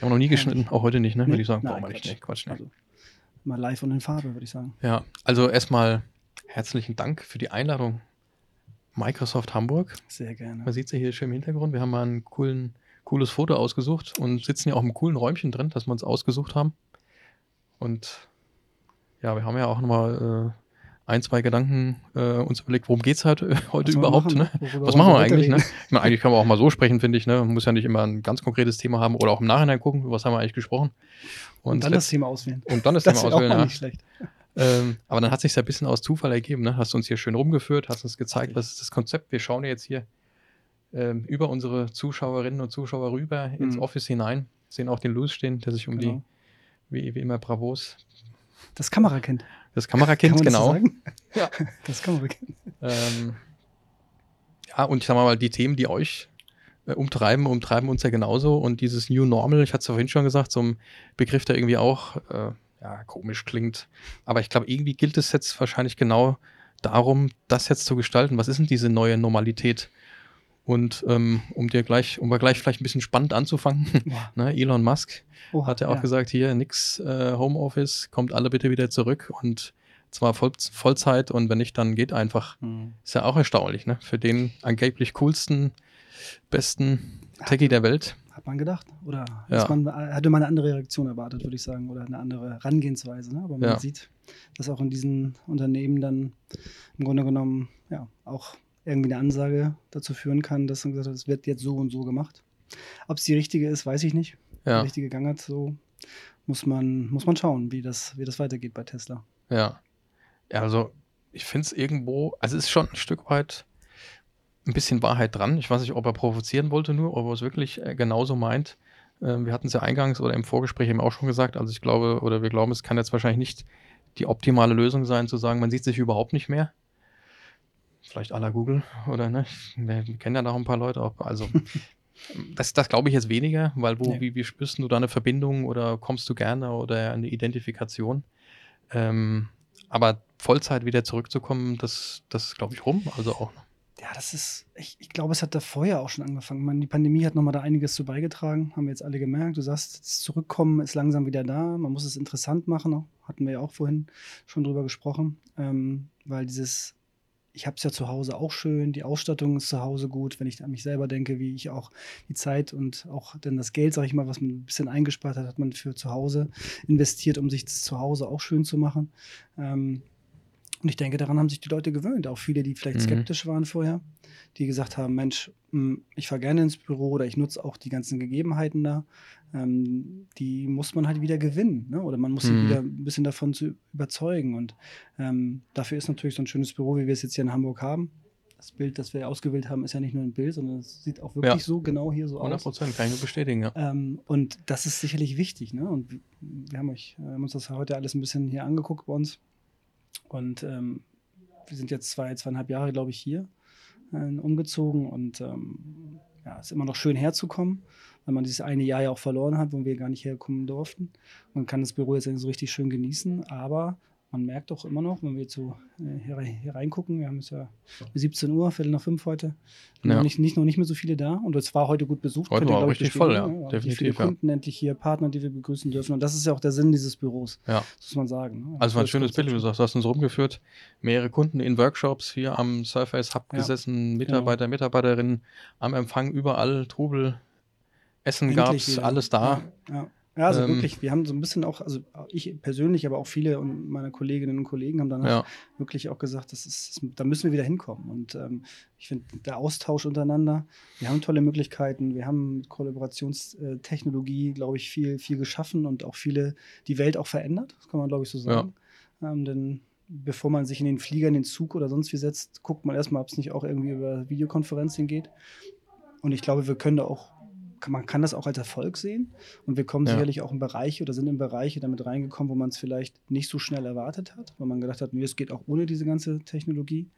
Haben wir noch nie geschnitten, auch heute nicht, ne? Nee, würde ich sagen. Nein, Quatsch. Nicht, Quatsch, nicht. Also, mal live und in Farbe, würde ich sagen. Ja, also erstmal herzlichen Dank für die Einladung. Microsoft Hamburg. Sehr gerne. Man sieht ja hier schön im Hintergrund. Wir haben mal ein coolen, cooles Foto ausgesucht und sitzen ja auch im coolen Räumchen drin, das wir uns ausgesucht haben. Und ja, wir haben ja auch nochmal äh, ein, zwei Gedanken äh, uns überlegt, worum geht es halt, äh, heute überhaupt? Ne? Was machen wir eigentlich? Ne? Ich meine, eigentlich kann man auch mal so sprechen, finde ich. Ne? Man muss ja nicht immer ein ganz konkretes Thema haben oder auch im Nachhinein gucken, was haben wir eigentlich gesprochen. Und, und dann das Thema auswählen. Und dann das, das Thema auswählen, ja. Nicht schlecht. Ähm, aber dann hat sich ja ein bisschen aus Zufall ergeben. Ne? Hast uns hier schön rumgeführt, hast uns gezeigt, was ist das Konzept. Wir schauen jetzt hier ähm, über unsere Zuschauerinnen und Zuschauer rüber mhm. ins Office hinein, sehen auch den Louis stehen, der sich um genau. die, wie, wie immer, Bravos. Das Kamerakind. Das Kamerakind, genau. So ja. Das Kamerakind. Ähm, ja, und ich sag mal, die Themen, die euch äh, umtreiben, umtreiben uns ja genauso. Und dieses New Normal, ich hatte es vorhin schon gesagt, so ein Begriff, der irgendwie auch äh, ja, komisch klingt. Aber ich glaube, irgendwie gilt es jetzt wahrscheinlich genau darum, das jetzt zu gestalten. Was ist denn diese neue Normalität? Und ähm, um dir gleich, um mal gleich vielleicht ein bisschen spannend anzufangen, ne, Elon Musk oh, hat ja auch ja. gesagt, hier nix äh, Homeoffice, kommt alle bitte wieder zurück und zwar Voll Vollzeit und wenn nicht, dann geht einfach. Mhm. Ist ja auch erstaunlich, ne? Für den angeblich coolsten, besten Techie der Welt. Hat man gedacht. Oder ja. man, hatte man eine andere Reaktion erwartet, würde ich sagen, oder eine andere Herangehensweise. Ne? Aber man ja. sieht, dass auch in diesen Unternehmen dann im Grunde genommen ja auch irgendwie eine Ansage dazu führen kann, dass man gesagt hat, es wird jetzt so und so gemacht. Ob es die richtige ist, weiß ich nicht. Ja. Die richtige Gang hat, so muss man, muss man schauen, wie das, wie das weitergeht bei Tesla. Ja. Ja, also ich finde es irgendwo, also es ist schon ein Stück weit ein bisschen Wahrheit dran. Ich weiß nicht, ob er provozieren wollte nur, ob er es wirklich äh, genauso meint. Ähm, wir hatten es ja eingangs oder im Vorgespräch eben auch schon gesagt. Also ich glaube, oder wir glauben, es kann jetzt wahrscheinlich nicht die optimale Lösung sein, zu sagen, man sieht sich überhaupt nicht mehr. Vielleicht la Google oder ne? Wir kennen ja noch ein paar Leute auch. Also das, das glaube ich jetzt weniger, weil wo, nee. wie, wie spürst du da eine Verbindung oder kommst du gerne oder eine Identifikation? Ähm, aber Vollzeit wieder zurückzukommen, das, das glaube ich rum. Also auch. Ja, das ist, ich, ich glaube, es hat da vorher auch schon angefangen. meine, die Pandemie hat nochmal da einiges zu beigetragen, haben wir jetzt alle gemerkt. Du sagst, das Zurückkommen ist langsam wieder da. Man muss es interessant machen, hatten wir ja auch vorhin schon drüber gesprochen, ähm, weil dieses ich habe es ja zu Hause auch schön, die Ausstattung ist zu Hause gut, wenn ich an mich selber denke, wie ich auch die Zeit und auch dann das Geld, sage ich mal, was man ein bisschen eingespart hat, hat man für zu Hause investiert, um sich das zu Hause auch schön zu machen. Ähm, und ich denke, daran haben sich die Leute gewöhnt. Auch viele, die vielleicht mhm. skeptisch waren vorher, die gesagt haben: Mensch, hm, ich fahre gerne ins Büro oder ich nutze auch die ganzen Gegebenheiten da. Ähm, die muss man halt wieder gewinnen. Ne? Oder man muss mhm. sie wieder ein bisschen davon zu überzeugen. Und ähm, dafür ist natürlich so ein schönes Büro, wie wir es jetzt hier in Hamburg haben. Das Bild, das wir ausgewählt haben, ist ja nicht nur ein Bild, sondern es sieht auch wirklich ja. so genau hier so 100 aus. 100 Prozent, kann ich nur bestätigen, ja. Ähm, und das ist sicherlich wichtig. Ne? Und wir haben, euch, haben uns das heute alles ein bisschen hier angeguckt bei uns. Und ähm, wir sind jetzt zwei, zweieinhalb Jahre, glaube ich, hier äh, umgezogen und ähm, ja, ist immer noch schön herzukommen, weil man dieses eine Jahr ja auch verloren hat, wo wir gar nicht herkommen durften. Man kann das Büro jetzt so richtig schön genießen, aber man merkt doch immer noch, wenn wir jetzt so äh, hier, hier, reingucken, wir haben es ja 17 Uhr, Viertel nach fünf heute, ja. noch, nicht, nicht, noch nicht mehr so viele da und es war heute gut besucht. Heute war richtig voll, ja. ja Definitiv, viele Kunden, endlich hier Partner, die wir begrüßen dürfen und das ist ja auch der Sinn dieses Büros, ja. muss man sagen. Ne? Also, ein schönes Bild, du sagst, du hast uns rumgeführt, mehrere Kunden in Workshops hier am Surface Hub gesessen, Mitarbeiter, genau. Mitarbeiterinnen am Empfang, überall Trubel, Essen gab es, alles da. ja. Ja, also ähm, wirklich, wir haben so ein bisschen auch, also ich persönlich, aber auch viele und meine Kolleginnen und Kollegen haben dann ja. wirklich auch gesagt, das ist, da müssen wir wieder hinkommen. Und ähm, ich finde, der Austausch untereinander, wir haben tolle Möglichkeiten, wir haben mit Kollaborationstechnologie, glaube ich, viel, viel geschaffen und auch viele, die Welt auch verändert, das kann man, glaube ich, so sagen. Ja. Ähm, denn bevor man sich in den Flieger, in den Zug oder sonst wie setzt, guckt man erstmal, ob es nicht auch irgendwie über Videokonferenzen geht. Und ich glaube, wir können da auch man kann das auch als Erfolg sehen. Und wir kommen ja. sicherlich auch in Bereiche oder sind in Bereiche damit reingekommen, wo man es vielleicht nicht so schnell erwartet hat, weil man gedacht hat, nee, es geht auch ohne diese ganze Technologie.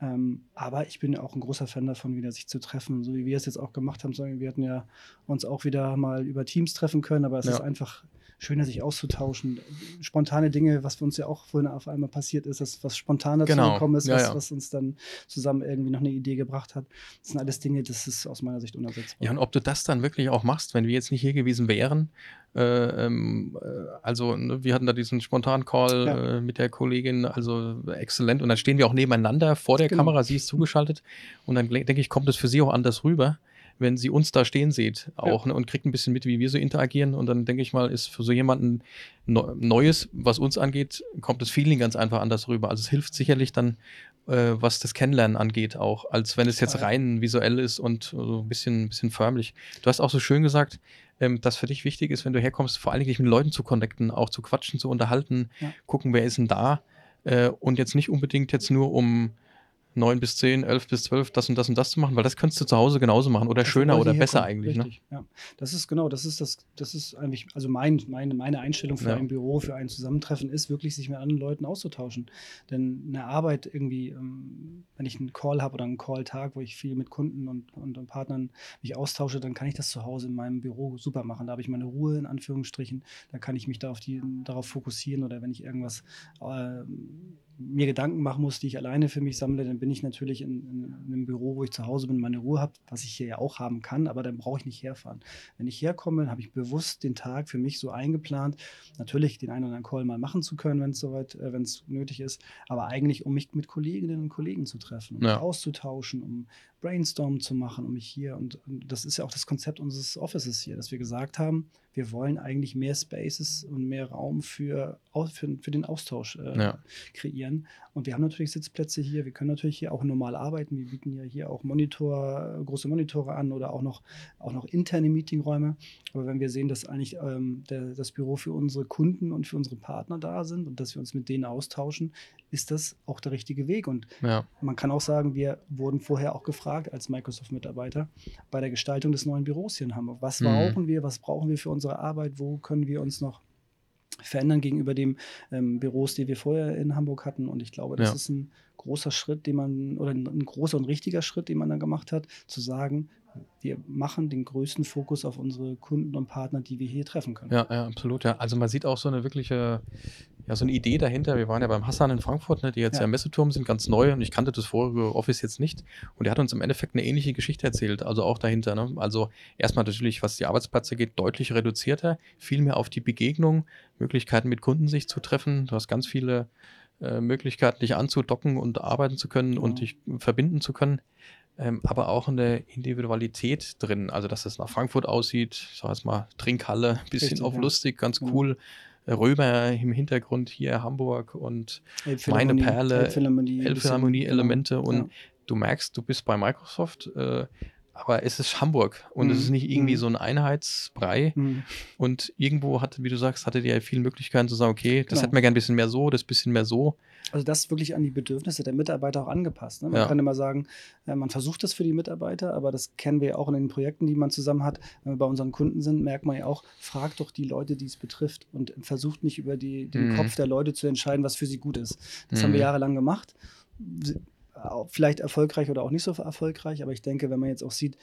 Ähm, aber ich bin auch ein großer Fan davon, wieder sich zu treffen, so wie wir es jetzt auch gemacht haben. Wir hatten ja uns auch wieder mal über Teams treffen können, aber es ja. ist einfach schöner, sich auszutauschen. Spontane Dinge, was für uns ja auch vorhin auf einmal passiert ist, dass was spontan dazu Genau. gekommen ist, Ja, was, ja. was uns dann zusammen irgendwie noch eine Idee gebracht hat. Das sind alles Dinge, das ist aus meiner Sicht unersetzbar. Ja, und ob du das dann wirklich auch machst, wenn wir jetzt nicht hier gewesen wären. Äh, ähm, äh, also, ne, wir hatten da diesen Spontan-Call Ja. äh, mit der Kollegin, also exzellent. Und dann stehen wir auch nebeneinander vor der Genau. Kamera, sie ist zugeschaltet. Und dann denke ich, kommt es für sie auch anders rüber, wenn sie uns da stehen sieht auch ne, und kriegt ein bisschen mit, wie wir so interagieren. Und dann denke ich mal, ist für so jemanden Neu- Neues, was uns angeht, kommt das Feeling ganz einfach anders rüber. Also es hilft sicherlich dann, äh, was das Kennenlernen angeht, auch, als wenn es jetzt rein visuell ist und so ein bisschen, bisschen förmlich. Du hast auch so schön gesagt, ähm, dass für dich wichtig ist, wenn du herkommst, vor allen Dingen dich mit Leuten zu connecten, auch zu quatschen, zu unterhalten, Ja. gucken, wer ist denn da äh, und jetzt nicht unbedingt jetzt nur um 9 bis 10, 11 bis 12 das und das und das zu machen, weil das könntest du zu Hause genauso machen oder Also schöner oder besser kommen, eigentlich. Ne? Richtig, ja. Das ist genau, das ist das, das ist eigentlich, also mein, meine, meine Einstellung für Ja. ein Büro, für ein Zusammentreffen ist wirklich, sich mit anderen Leuten auszutauschen. Denn eine Arbeit irgendwie, ähm, wenn ich einen Call habe oder einen Call-Tag, wo ich viel mit Kunden und, und, und Partnern mich austausche, dann kann ich das zu Hause in meinem Büro super machen. Da habe ich meine Ruhe in Anführungsstrichen, da kann ich mich da auf die, darauf fokussieren oder wenn ich irgendwas ähm, mir Gedanken machen muss, die ich alleine für mich sammle, dann bin ich natürlich in, in, in einem Büro, wo ich zu Hause bin, meine Ruhe habe, was ich hier ja auch haben kann, aber dann brauche ich nicht herfahren. Wenn ich herkomme, habe ich bewusst den Tag für mich so eingeplant, natürlich den einen oder anderen Call mal machen zu können, wenn es soweit, äh, wenn es nötig ist, aber eigentlich, um mich mit Kolleginnen und Kollegen zu treffen, um Ja. mich auszutauschen, um Brainstorm zu machen, um mich hier und, und das ist ja auch das Konzept unseres Offices hier, dass wir gesagt haben, wir wollen eigentlich mehr Spaces und mehr Raum für, für, für den Austausch äh, Ja. kreieren. Und wir haben natürlich Sitzplätze hier. Wir können natürlich hier auch normal arbeiten. Wir bieten ja hier auch Monitor, große Monitore an oder auch noch, auch noch interne Meetingräume. Aber wenn wir sehen, dass eigentlich ähm, der, das Büro für unsere Kunden und für unsere Partner da sind und dass wir uns mit denen austauschen, ist das auch der richtige Weg. Und Ja. man kann auch sagen, wir wurden vorher auch gefragt als Microsoft-Mitarbeiter bei der Gestaltung des neuen Büros hier in Hamburg. Was Mhm. brauchen wir? Was brauchen wir für unsere Arbeit? Wo können wir uns noch verändern gegenüber dem ähm, Büros, die wir vorher in Hamburg hatten? Und ich glaube, das Ja. ist ein großer Schritt, den man, oder ein, ein großer und richtiger Schritt, den man da gemacht hat, zu sagen, wir machen den größten Fokus auf unsere Kunden und Partner, die wir hier treffen können. Ja, ja, absolut. Ja. Also man sieht auch so eine wirkliche, ja, so eine Idee dahinter. Wir waren ja beim Hassan in Frankfurt, ne, die jetzt ja. Ja. im Messeturm sind, ganz neu und ich kannte das vorige Office jetzt nicht. Und er hat uns im Endeffekt eine ähnliche Geschichte erzählt, also auch dahinter. Ne? Also erstmal natürlich, was die Arbeitsplätze geht, deutlich reduzierter, viel mehr auf die Begegnung, Möglichkeiten mit Kunden sich zu treffen. Du hast ganz viele äh, Möglichkeiten, dich anzudocken und arbeiten zu können und Genau. dich verbinden zu können. Ähm, aber auch eine Individualität drin, also dass es nach Frankfurt aussieht, ich sag jetzt mal Trinkhalle, bisschen Richtig, auf ja. lustig, ganz cool. Römer im Hintergrund hier Hamburg und meine Perle, Elbphilharmonie-Elemente bisschen, und du merkst, du bist bei Microsoft, äh, aber es ist Hamburg und es Mhm, ist nicht irgendwie mhm. so ein Einheitsbrei Genau. Mhm. und irgendwo hatte, wie du sagst, hattet ihr ja viele Möglichkeiten zu sagen, okay, das Genau. hätten wir gern ein bisschen mehr so, das bisschen mehr so. Also das wirklich an die Bedürfnisse der Mitarbeiter auch angepasst. Ne? Man Ja. kann immer sagen, äh, man versucht das für die Mitarbeiter, aber das kennen wir ja auch in den Projekten, die man zusammen hat. Wenn wir bei unseren Kunden sind, merkt man ja auch, fragt doch die Leute, die es betrifft und versucht nicht über die, den Mhm. Kopf der Leute zu entscheiden, was für sie gut ist. Das Mhm. haben wir jahrelang gemacht. Vielleicht erfolgreich oder auch nicht so erfolgreich, aber ich denke, wenn man jetzt auch sieht,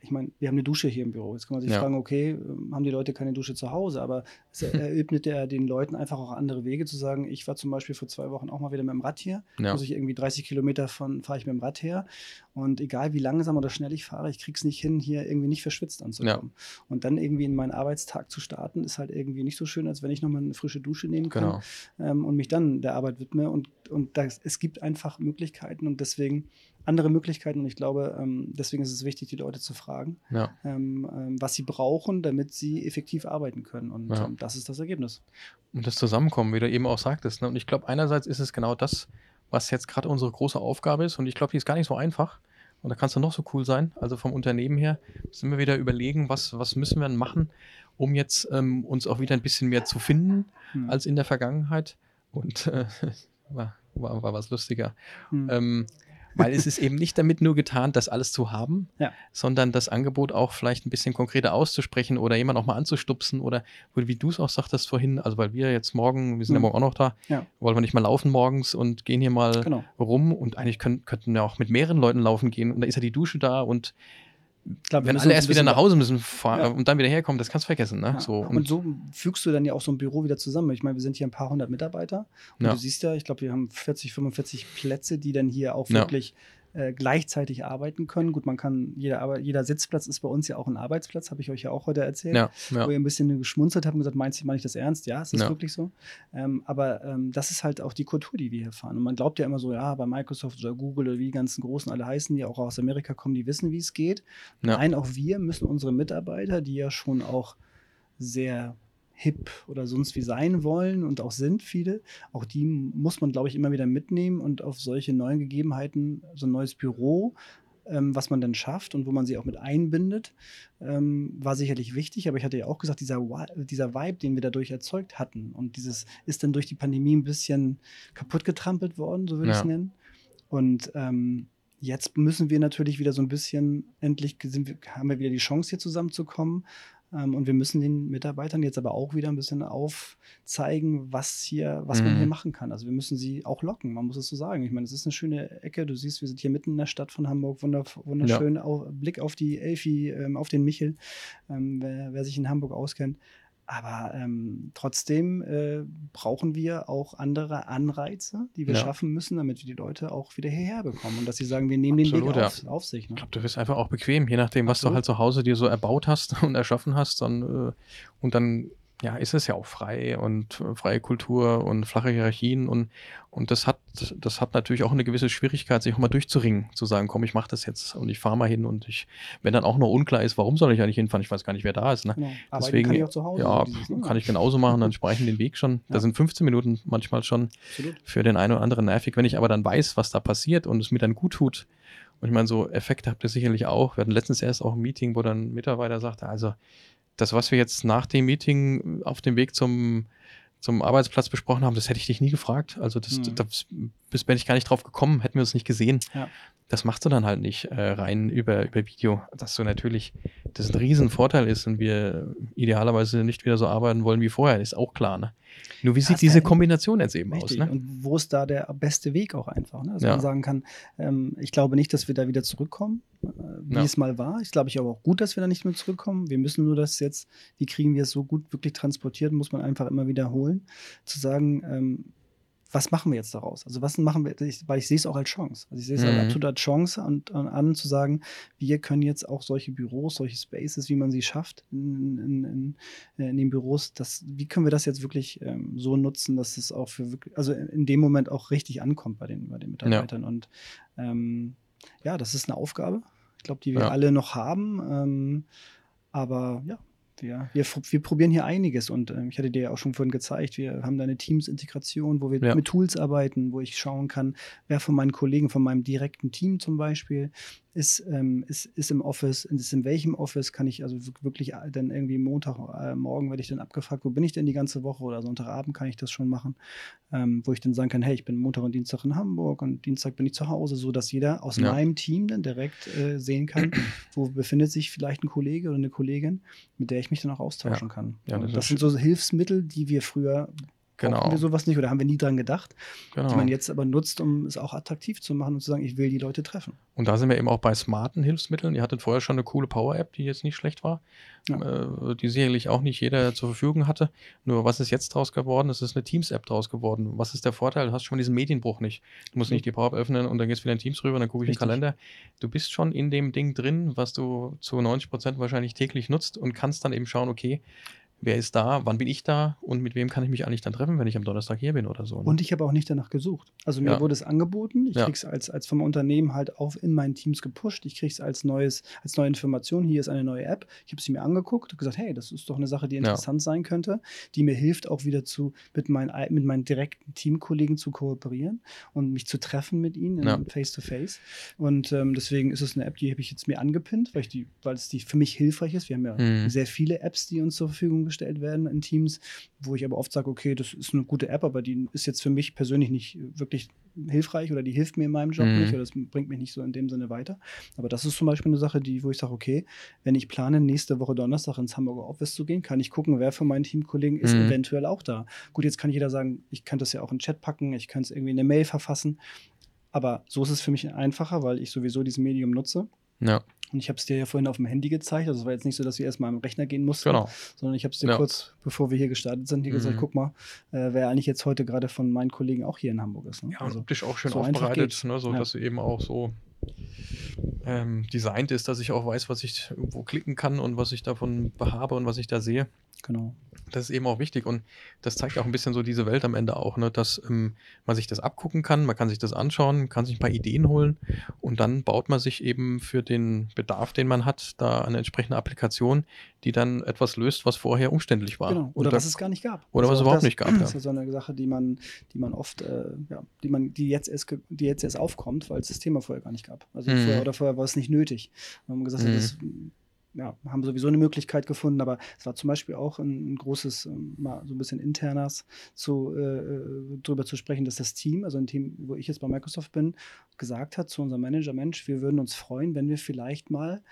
ich meine, wir haben eine Dusche hier im Büro. Jetzt kann man sich Ja. fragen, okay, ähm, haben die Leute keine Dusche zu Hause? Aber es eröffnet ja den Leuten einfach auch andere Wege zu sagen, ich war zum Beispiel vor zwei Wochen auch mal wieder mit dem Rad hier. Ja. Muss ich irgendwie 30 Kilometer von fahre ich mit dem Rad her. Und egal wie langsam oder schnell ich fahre, ich krieg's nicht hin, hier irgendwie nicht verschwitzt anzukommen. Und dann irgendwie in meinen Arbeitstag zu starten, ist halt irgendwie nicht so schön, als wenn ich nochmal eine frische Dusche nehmen kann Genau. ähm, und mich dann der Arbeit widme. Und, und das, es gibt einfach Möglichkeiten und deswegen andere Möglichkeiten. Und ich glaube, ähm, deswegen ist es wichtig, die Leute zu fragen, Ja. ähm, ähm, was sie brauchen, damit sie effektiv arbeiten können. Und Ja. das ist das Ergebnis. Und das Zusammenkommen, wie du eben auch sagtest. Ne? Und ich glaube, einerseits ist es genau das, was jetzt gerade unsere große Aufgabe ist. Und ich glaube, die ist gar nicht so einfach. Und da kannst du noch so cool sein. Also vom Unternehmen her müssen wir wieder überlegen, was, was müssen wir denn machen, um jetzt ähm, uns auch wieder ein bisschen mehr zu finden Hm. als in der Vergangenheit. Und äh, war, war, war was lustiger. Hm. Ähm, weil es ist eben nicht damit nur getan, das alles zu haben, Ja. sondern das Angebot auch vielleicht ein bisschen konkreter auszusprechen oder jemand auch mal anzustupsen oder wie du es auch sagtest vorhin, also weil wir jetzt morgen, wir sind ja Mhm. morgen auch noch da, Ja. wollen wir nicht mal laufen morgens und gehen hier mal Genau. rum und eigentlich können, könnten wir auch mit mehreren Leuten laufen gehen und da ist ja die Dusche da und glaub, wenn alle erst wieder nach Hause müssen ja. und dann wieder herkommen, das kannst du vergessen. Ne? Ja. So, und, und, so fügst du dann ja auch so ein Büro wieder zusammen. Ich meine, wir sind hier ein paar hundert Mitarbeiter und ja. du siehst ja, ich glaube, wir haben 40, 45 Plätze, die dann hier auch wirklich äh, gleichzeitig arbeiten können. Gut, man kann, jeder, jeder Sitzplatz ist bei uns ja auch ein Arbeitsplatz, habe ich euch ja auch heute erzählt, ja, ja. wo ihr ein bisschen geschmunzelt habt und gesagt, meinst du, meine ich das ernst? Ja, es ist ja. wirklich so. Ähm, aber ähm, das ist halt auch die Kultur, die wir hier fahren. Und man glaubt ja immer so, ja, bei Microsoft oder Google oder wie die ganzen Großen alle heißen, die auch aus Amerika kommen, die wissen, wie es geht. Nein, auch wir müssen unsere Mitarbeiter, die ja schon auch sehr hip oder sonst wie sein wollen und auch sind viele. Auch die muss man, glaube ich, immer wieder mitnehmen und auf solche neuen Gegebenheiten, so ein neues Büro, ähm, was man dann schafft und wo man sie auch mit einbindet, ähm, war sicherlich wichtig. Aber ich hatte ja auch gesagt, dieser, dieser Vibe, den wir dadurch erzeugt hatten und dieses ist dann durch die Pandemie ein bisschen kaputt getrampelt worden, so würde ja. ich es nennen. Und ähm, jetzt müssen wir natürlich wieder so ein bisschen, endlich wir, haben wir wieder die Chance, hier zusammenzukommen. Ähm, und wir müssen den Mitarbeitern jetzt aber auch wieder ein bisschen aufzeigen, was hier, was mhm. man hier mhm. machen kann. Also wir müssen sie auch locken, man muss es so sagen. Ich meine, es ist eine schöne Ecke. Du siehst, wir sind hier mitten in der Stadt von Hamburg, Wunder, wunderschön ja. Blick auf die Elfi, ähm, auf den Michel, ähm, wer, wer sich in Hamburg auskennt. Aber ähm, trotzdem äh, brauchen wir auch andere Anreize, die wir ja. schaffen müssen, damit wir die Leute auch wieder hierher bekommen und dass sie sagen, wir nehmen Absolut, den Weg auf, auf, sich. Ne? Ich glaube, du wirst einfach auch bequem, je nachdem, was Absolut. du halt zu Hause dir so erbaut hast und erschaffen hast. Dann, äh, und dann ja, ist es ja auch frei und äh, freie Kultur und flache Hierarchien und, und das hat, das hat natürlich auch eine gewisse Schwierigkeit, sich auch mal durchzuringen, zu sagen, komm, ich mache das jetzt und ich fahre mal hin und ich, wenn dann auch noch unklar ist, warum soll ich eigentlich hinfahren, ich weiß gar nicht, wer da ist. Ne? Genau. Deswegen, kann ich auch zu Hause. Ja, dieses, ne? kann ich genauso machen, dann spreche ich den Weg schon. Ja. Da sind 15 Minuten manchmal schon Absolut. für den einen oder anderen nervig. Wenn ich aber dann weiß, was da passiert und es mir dann gut tut, und ich meine, so Effekte habt ihr sicherlich auch. Wir hatten letztens erst auch ein Meeting, wo dann ein Mitarbeiter sagte, also das, was wir jetzt nach dem Meeting auf dem Weg zum, zum Arbeitsplatz besprochen haben, das hätte ich dich nie gefragt. Also das, mhm. das, das bin ich gar nicht drauf gekommen, hätten wir uns nicht gesehen. Ja das machst du dann halt nicht äh, rein über, über Video. Dass du natürlich, das ein Riesenvorteil ist und wir idealerweise nicht wieder so arbeiten wollen wie vorher, ist auch klar. Ne? Nur wie sieht diese Kombination jetzt eben richtig. aus? Ne? Und wo ist da der beste Weg auch einfach? Ne? Dass ja. man sagen kann, ähm, ich glaube nicht, dass wir da wieder zurückkommen, äh, wie ja. es mal war. Ich glaube ich aber auch gut, dass wir da nicht mehr zurückkommen. Wir müssen nur das jetzt, wie kriegen wir es so gut wirklich transportiert, muss man einfach immer wiederholen. Zu sagen, ähm, was machen wir jetzt daraus? Also was machen wir, weil ich sehe es auch als Chance. Also ich sehe es mhm. als absolute Chance und, und, an zu sagen, wir können jetzt auch solche Büros, solche Spaces, wie man sie schafft in, in, in, in den Büros, das, wie können wir das jetzt wirklich ähm, so nutzen, dass es auch für wirklich, also in dem Moment auch richtig ankommt bei den, bei den Mitarbeitern. Ja. Und ähm, ja, das ist eine Aufgabe, ich glaube, die wir ja. alle noch haben. Ähm, aber ja, wir, wir, wir probieren hier einiges und äh, ich hatte dir ja auch schon vorhin gezeigt, wir haben da eine Teams-Integration, wo wir ja. mit Tools arbeiten, wo ich schauen kann, wer von meinen Kollegen, von meinem direkten Team zum Beispiel, ist, ähm, ist, ist im Office, ist in welchem Office, kann ich also wirklich äh, dann irgendwie Montag, äh, morgen werde ich dann abgefragt, wo bin ich denn die ganze Woche oder Sonntagabend kann ich das schon machen, ähm, wo ich dann sagen kann, hey, ich bin Montag und Dienstag in Hamburg und Dienstag bin ich zu Hause, so dass jeder aus ja. meinem Team dann direkt äh, sehen kann, wo befindet sich vielleicht ein Kollege oder eine Kollegin, mit der ich mich dann auch austauschen ja. kann. Ja, das, das sind so Hilfsmittel, die wir früher Genau. Brauchen wir sowas nicht oder haben wir nie dran gedacht, genau. die man jetzt aber nutzt, um es auch attraktiv zu machen und zu sagen, ich will die Leute treffen. Und da sind wir eben auch bei smarten Hilfsmitteln. Ihr hattet vorher schon eine coole Power-App, die jetzt nicht schlecht war, ja. äh, die sicherlich auch nicht jeder zur Verfügung hatte. Nur was ist jetzt draus geworden? Es ist eine Teams-App draus geworden. Was ist der Vorteil? Du hast schon mal diesen Medienbruch nicht. Du musst nicht die Power-App öffnen und dann gehst du wieder in Teams rüber und dann gucke ich Richtig. den Kalender. Du bist schon in dem Ding drin, was du zu 90 Prozent wahrscheinlich täglich nutzt und kannst dann eben schauen, okay, wer ist da, wann bin ich da und mit wem kann ich mich eigentlich dann treffen, wenn ich am Donnerstag hier bin oder so. Ne? Und ich habe auch nicht danach gesucht. Also mir ja. wurde es angeboten, ich ja. kriege es als, als vom Unternehmen halt auf in meinen Teams gepusht, ich kriege es als neues, als neue Information, hier ist eine neue App. Ich habe sie mir angeguckt und gesagt, hey, das ist doch eine Sache, die interessant ja. sein könnte, die mir hilft, auch wieder zu mit meinen, mit meinen direkten Teamkollegen zu kooperieren und mich zu treffen mit ihnen in face to face. Und ähm, deswegen ist es eine App, die habe ich jetzt mir angepinnt, weil ich die, weil es die für mich hilfreich ist. Wir haben ja mhm. sehr viele Apps, die uns zur Verfügung gestellt werden in Teams, wo ich aber oft sage, okay, das ist eine gute App, aber die ist jetzt für mich persönlich nicht wirklich hilfreich oder die hilft mir in meinem Job mhm. nicht oder das bringt mich nicht so in dem Sinne weiter. Aber das ist zum Beispiel eine Sache, die, wo ich sage, okay, wenn ich plane, nächste Woche Donnerstag ins Hamburger Office zu gehen, kann ich gucken, wer von meinen Teamkollegen ist mhm. eventuell auch da. Gut, jetzt kann jeder sagen, ich könnte das ja auch in den Chat packen, ich könnte es irgendwie in eine Mail verfassen. Aber so ist es für mich einfacher, weil ich sowieso dieses Medium nutze. Ja. Und ich habe es dir ja vorhin auf dem Handy gezeigt. Also es war jetzt nicht so, dass wir erstmal am Rechner gehen mussten, Genau. sondern ich habe es dir Ja. kurz, bevor wir hier gestartet sind, hier gesagt, Mhm. guck mal, äh, wer eigentlich jetzt heute gerade von meinen Kollegen auch hier in Hamburg ist. Ne? Ja, und also, optisch auch schön so aufbereitet, ne, so Ja. dass sie eben auch so ähm, designt ist, dass ich auch weiß, was ich irgendwo klicken kann und was ich davon habe und was ich da sehe. genau. Das ist eben auch wichtig und das zeigt auch ein bisschen so diese Welt am Ende auch, ne, dass ähm, man sich das abgucken kann, man kann sich das anschauen, kann sich ein paar Ideen holen und dann baut man sich eben für den Bedarf, den man hat, da eine entsprechende Applikation, die dann etwas löst, was vorher umständlich war. Genau. Oder da- was es gar nicht gab. Oder was es überhaupt das, nicht gab, Das ist ja so eine Sache, die man, die man oft, äh, ja, die man, die jetzt erst, die jetzt erst aufkommt, weil es das Thema vorher gar nicht gab. Also Mhm. vorher oder vorher war es nicht nötig. Wir haben gesagt, Mhm. das ja, haben sowieso eine Möglichkeit gefunden, aber es war zum Beispiel auch ein, ein großes, ähm, mal so ein bisschen internas zu, äh, äh, drüber zu sprechen, dass das Team, also ein Team, wo ich jetzt bei Microsoft bin, gesagt hat zu unserem Manager, Mensch, wir würden uns freuen, wenn wir vielleicht mal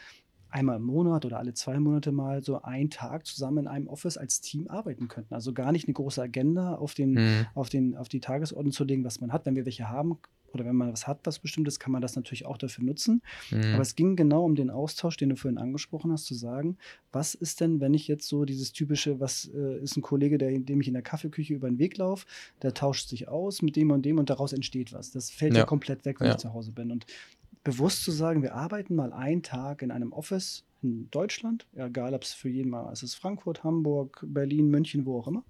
einmal im Monat oder alle zwei Monate mal so einen Tag zusammen in einem Office als Team arbeiten könnten. Also gar nicht eine große Agenda auf, den, Mhm. auf, den, auf die Tagesordnung zu legen, was man hat. Wenn wir welche haben oder wenn man was hat, was Bestimmtes, kann man das natürlich auch dafür nutzen. Mhm. Aber es ging genau um den Austausch, den du vorhin angesprochen hast, zu sagen, was ist denn, wenn ich jetzt so dieses typische, was äh, ist ein Kollege, der, dem ich in der Kaffeeküche über den Weg laufe, der tauscht sich aus mit dem und dem und daraus entsteht was. Das fällt ja, Ja. komplett weg, wenn Ja. ich zu Hause bin. Und bewusst zu sagen, wir arbeiten mal einen Tag in einem Office in Deutschland, egal ob es für jeden mal, es ist Frankfurt, Hamburg, Berlin, München, wo auch immer.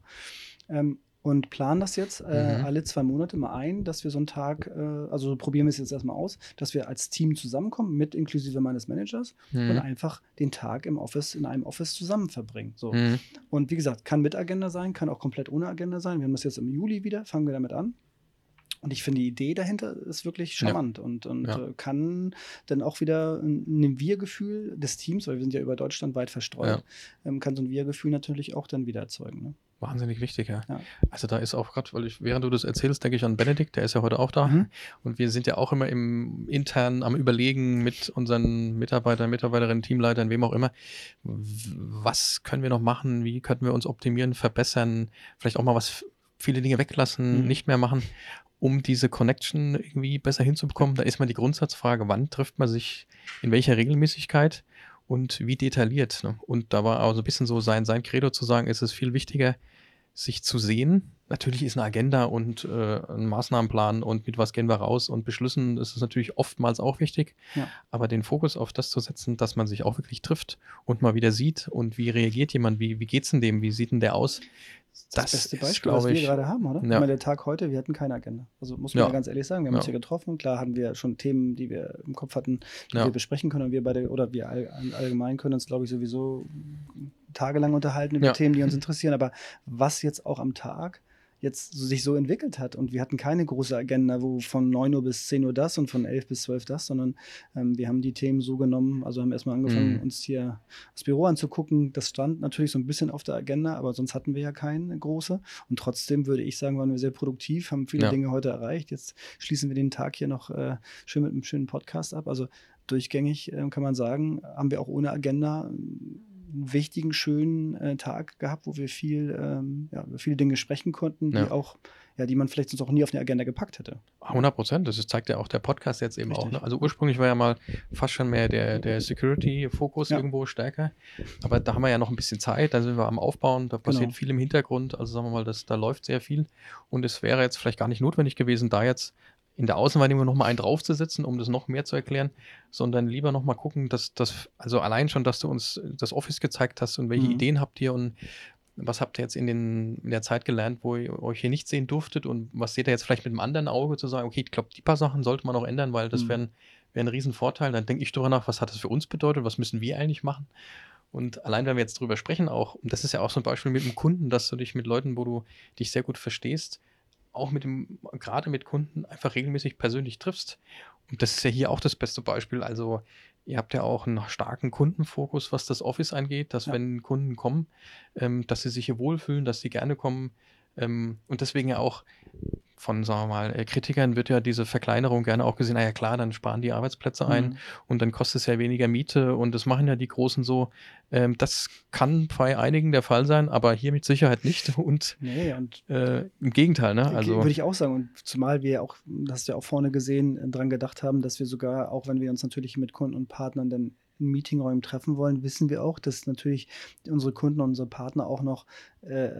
Ähm, und planen das jetzt äh, Mhm. alle zwei Monate mal ein, dass wir so einen Tag, äh, also probieren wir es jetzt erstmal aus, dass wir als Team zusammenkommen, mit inklusive meines Managers und Mhm. einfach den Tag im Office, in einem Office zusammen verbringen. So. Mhm. Und wie gesagt, kann mit Agenda sein, kann auch komplett ohne Agenda sein. Wir haben das jetzt im Juli wieder, fangen wir damit an. Und ich finde, die Idee dahinter ist wirklich Ja. charmant und, und Ja. äh, kann dann auch wieder ein Wir-Gefühl des Teams, weil wir sind ja über Deutschland weit verstreut, ähm, kann so ein Wir-Gefühl natürlich auch dann wieder erzeugen. Ne? Wahnsinnig wichtig, ja. Ja. Also da ist auch gerade, weil ich, während du das erzählst, denke ich an Benedikt, der ist ja heute auch da. Mhm. Und wir sind ja auch immer im intern am Überlegen mit unseren Mitarbeitern, Mitarbeiterinnen, Teamleitern, wem auch immer, was können wir noch machen, wie könnten wir uns optimieren, verbessern, vielleicht auch mal was, viele Dinge weglassen, Mhm. nicht mehr machen, um diese Connection irgendwie besser hinzubekommen. Da ist mal die Grundsatzfrage, wann trifft man sich, in welcher Regelmäßigkeit und wie detailliert. Ne? Und da war auch so ein bisschen so sein, sein Credo zu sagen, ist es viel wichtiger, sich zu sehen. Natürlich ist eine Agenda und äh, ein Maßnahmenplan und mit was gehen wir raus und Beschlüssen, das ist natürlich oftmals auch wichtig. Ja. Aber den Fokus auf das zu setzen, dass man sich auch wirklich trifft und mal wieder sieht und wie reagiert jemand, wie, wie geht's denn dem, wie sieht denn der aus? Das, beste Beispiel, glaub was wir gerade haben, oder? Ja. Ich meine, der Tag heute, wir hatten keine Agenda. Also muss man Ja. ganz ehrlich sagen, wir haben Ja. uns hier getroffen. Klar hatten wir schon Themen, die wir im Kopf hatten, die wir besprechen können. Und wir beide, oder wir all, allgemein können uns, glaube ich, sowieso tagelang unterhalten über. Themen, die uns interessieren. Aber was jetzt auch am Tag jetzt sich so entwickelt hat und wir hatten keine große Agenda, wo von 9 Uhr bis 10 Uhr das und von 11 bis 12 das, sondern ähm, wir haben die Themen so genommen, also haben erstmal angefangen, Mhm. uns hier das Büro anzugucken. Das stand natürlich so ein bisschen auf der Agenda, aber sonst hatten wir ja keine große. Und trotzdem würde ich sagen, waren wir sehr produktiv, haben viele Ja. Dinge heute erreicht. Jetzt schließen wir den Tag hier noch äh, schön mit einem schönen Podcast ab. Also durchgängig äh, kann man sagen, haben wir auch ohne Agenda einen wichtigen, schönen äh, Tag gehabt, wo wir viel, ähm, ja, über viele Dinge sprechen konnten, die Ja. auch, ja, die man vielleicht sonst auch nie auf eine Agenda gepackt hätte. 100 Prozent, das zeigt ja auch der Podcast jetzt eben auch. Richtig. Ne? Also ursprünglich war ja mal fast schon mehr der, der Security-Fokus Ja. irgendwo stärker. Aber da haben wir ja noch ein bisschen Zeit, da sind wir am Aufbauen, da passiert Genau. viel im Hintergrund. Also sagen wir mal, das, da läuft sehr viel. Und es wäre jetzt vielleicht gar nicht notwendig gewesen, da jetzt in der Außenwahrnehmung noch mal einen draufzusetzen, um das noch mehr zu erklären, sondern lieber noch mal gucken, dass das, also allein schon, dass du uns das Office gezeigt hast und welche Mhm. Ideen habt ihr und was habt ihr jetzt in, den, in der Zeit gelernt, wo ihr euch hier nicht sehen durftet und was seht ihr jetzt vielleicht mit einem anderen Auge zu sagen, okay, ich glaube, die paar Sachen sollte man auch ändern, weil das Mhm. wäre ein, wär ein Riesenvorteil. Dann denke ich darüber nach, was hat das für uns bedeutet, was müssen wir eigentlich machen? Und allein, wenn wir jetzt drüber sprechen, auch, und das ist ja auch so ein Beispiel mit dem Kunden, dass du dich mit Leuten, wo du dich sehr gut verstehst, auch mit dem, gerade mit Kunden einfach regelmäßig persönlich triffst. Und das ist ja hier auch das beste Beispiel. Also, ihr habt ja auch einen starken Kundenfokus, was das Office angeht, dass Ja. wenn Kunden kommen, ähm, dass sie sich hier wohlfühlen, dass sie gerne kommen. Ähm, und deswegen ja auch von, sagen wir mal, äh, Kritikern wird ja diese Verkleinerung gerne auch gesehen, naja klar, dann sparen die Arbeitsplätze ein Mhm. und dann kostet es ja weniger Miete und das machen ja die Großen so. Ähm, das kann bei einigen der Fall sein, aber hier mit Sicherheit nicht und Nee, und äh, im Gegenteil, ne? Also, Würde ich auch sagen. Und zumal wir auch, das hast du ja auch vorne gesehen, äh, dran gedacht haben, dass wir sogar, auch wenn wir uns natürlich mit Kunden und Partnern dann in Meetingräumen treffen wollen, wissen wir auch, dass natürlich unsere Kunden und unsere Partner auch noch äh,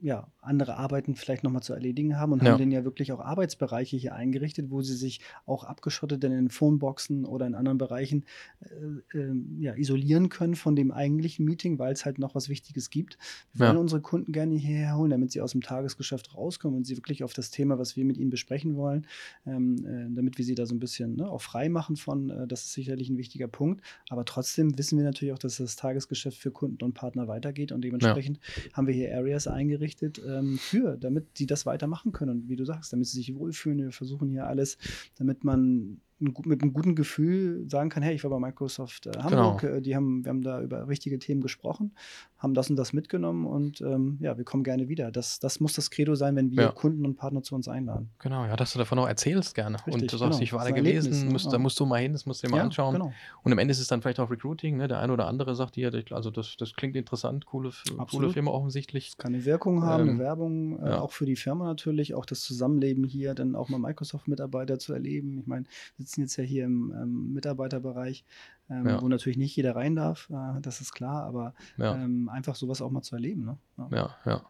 ja, andere Arbeiten vielleicht nochmal zu erledigen haben und Ja. haben denen ja wirklich auch Arbeitsbereiche hier eingerichtet, wo sie sich auch abgeschottet in den Phoneboxen oder in anderen Bereichen äh, ähm, ja, isolieren können von dem eigentlichen Meeting, weil es halt noch was Wichtiges gibt. Wir Ja. wollen unsere Kunden gerne hierher holen, damit sie aus dem Tagesgeschäft rauskommen und sie wirklich auf das Thema, was wir mit ihnen besprechen wollen, ähm, äh, damit wir sie da so ein bisschen ne, auch frei machen von, äh, das ist sicherlich ein wichtiger Punkt. Aber trotzdem wissen wir natürlich auch, dass das Tagesgeschäft für Kunden und Partner weitergeht und dementsprechend haben wir hier Areas eingerichtet ähm, für, damit sie das weitermachen können. Und wie du sagst, damit sie sich wohlfühlen. Wir versuchen hier alles, damit man mit einem guten Gefühl sagen kann, hey, ich war bei Microsoft äh, Hamburg, Genau. die haben, wir haben da über wichtige Themen gesprochen, haben das und das mitgenommen und ähm, ja, wir kommen gerne wieder. Das, das muss das Credo sein, wenn wir Ja. Kunden und Partner zu uns einladen. Genau, ja, dass du davon auch erzählst gerne. und Richtig, du sagst, genau. ich war Das da gewesen, ne? musst, Ja. da musst du mal hin, das musst du dir mal anschauen. genau. Und am Ende ist es dann vielleicht auch Recruiting, ne? Der eine oder andere sagt dir, also das, das klingt interessant, coole, coole. Firma offensichtlich. Es kann eine Wirkung haben, Ähm, eine Werbung, äh, ja. auch für die Firma natürlich, auch das Zusammenleben hier, dann auch mal Microsoft-Mitarbeiter zu erleben. Ich meine, wir sitzen jetzt ja hier im ähm, Mitarbeiterbereich, ähm, Ja. wo natürlich nicht jeder rein darf, äh, das ist klar, aber Ja. ähm, einfach sowas auch mal zu erleben. Ne? Ja. Ja, ja.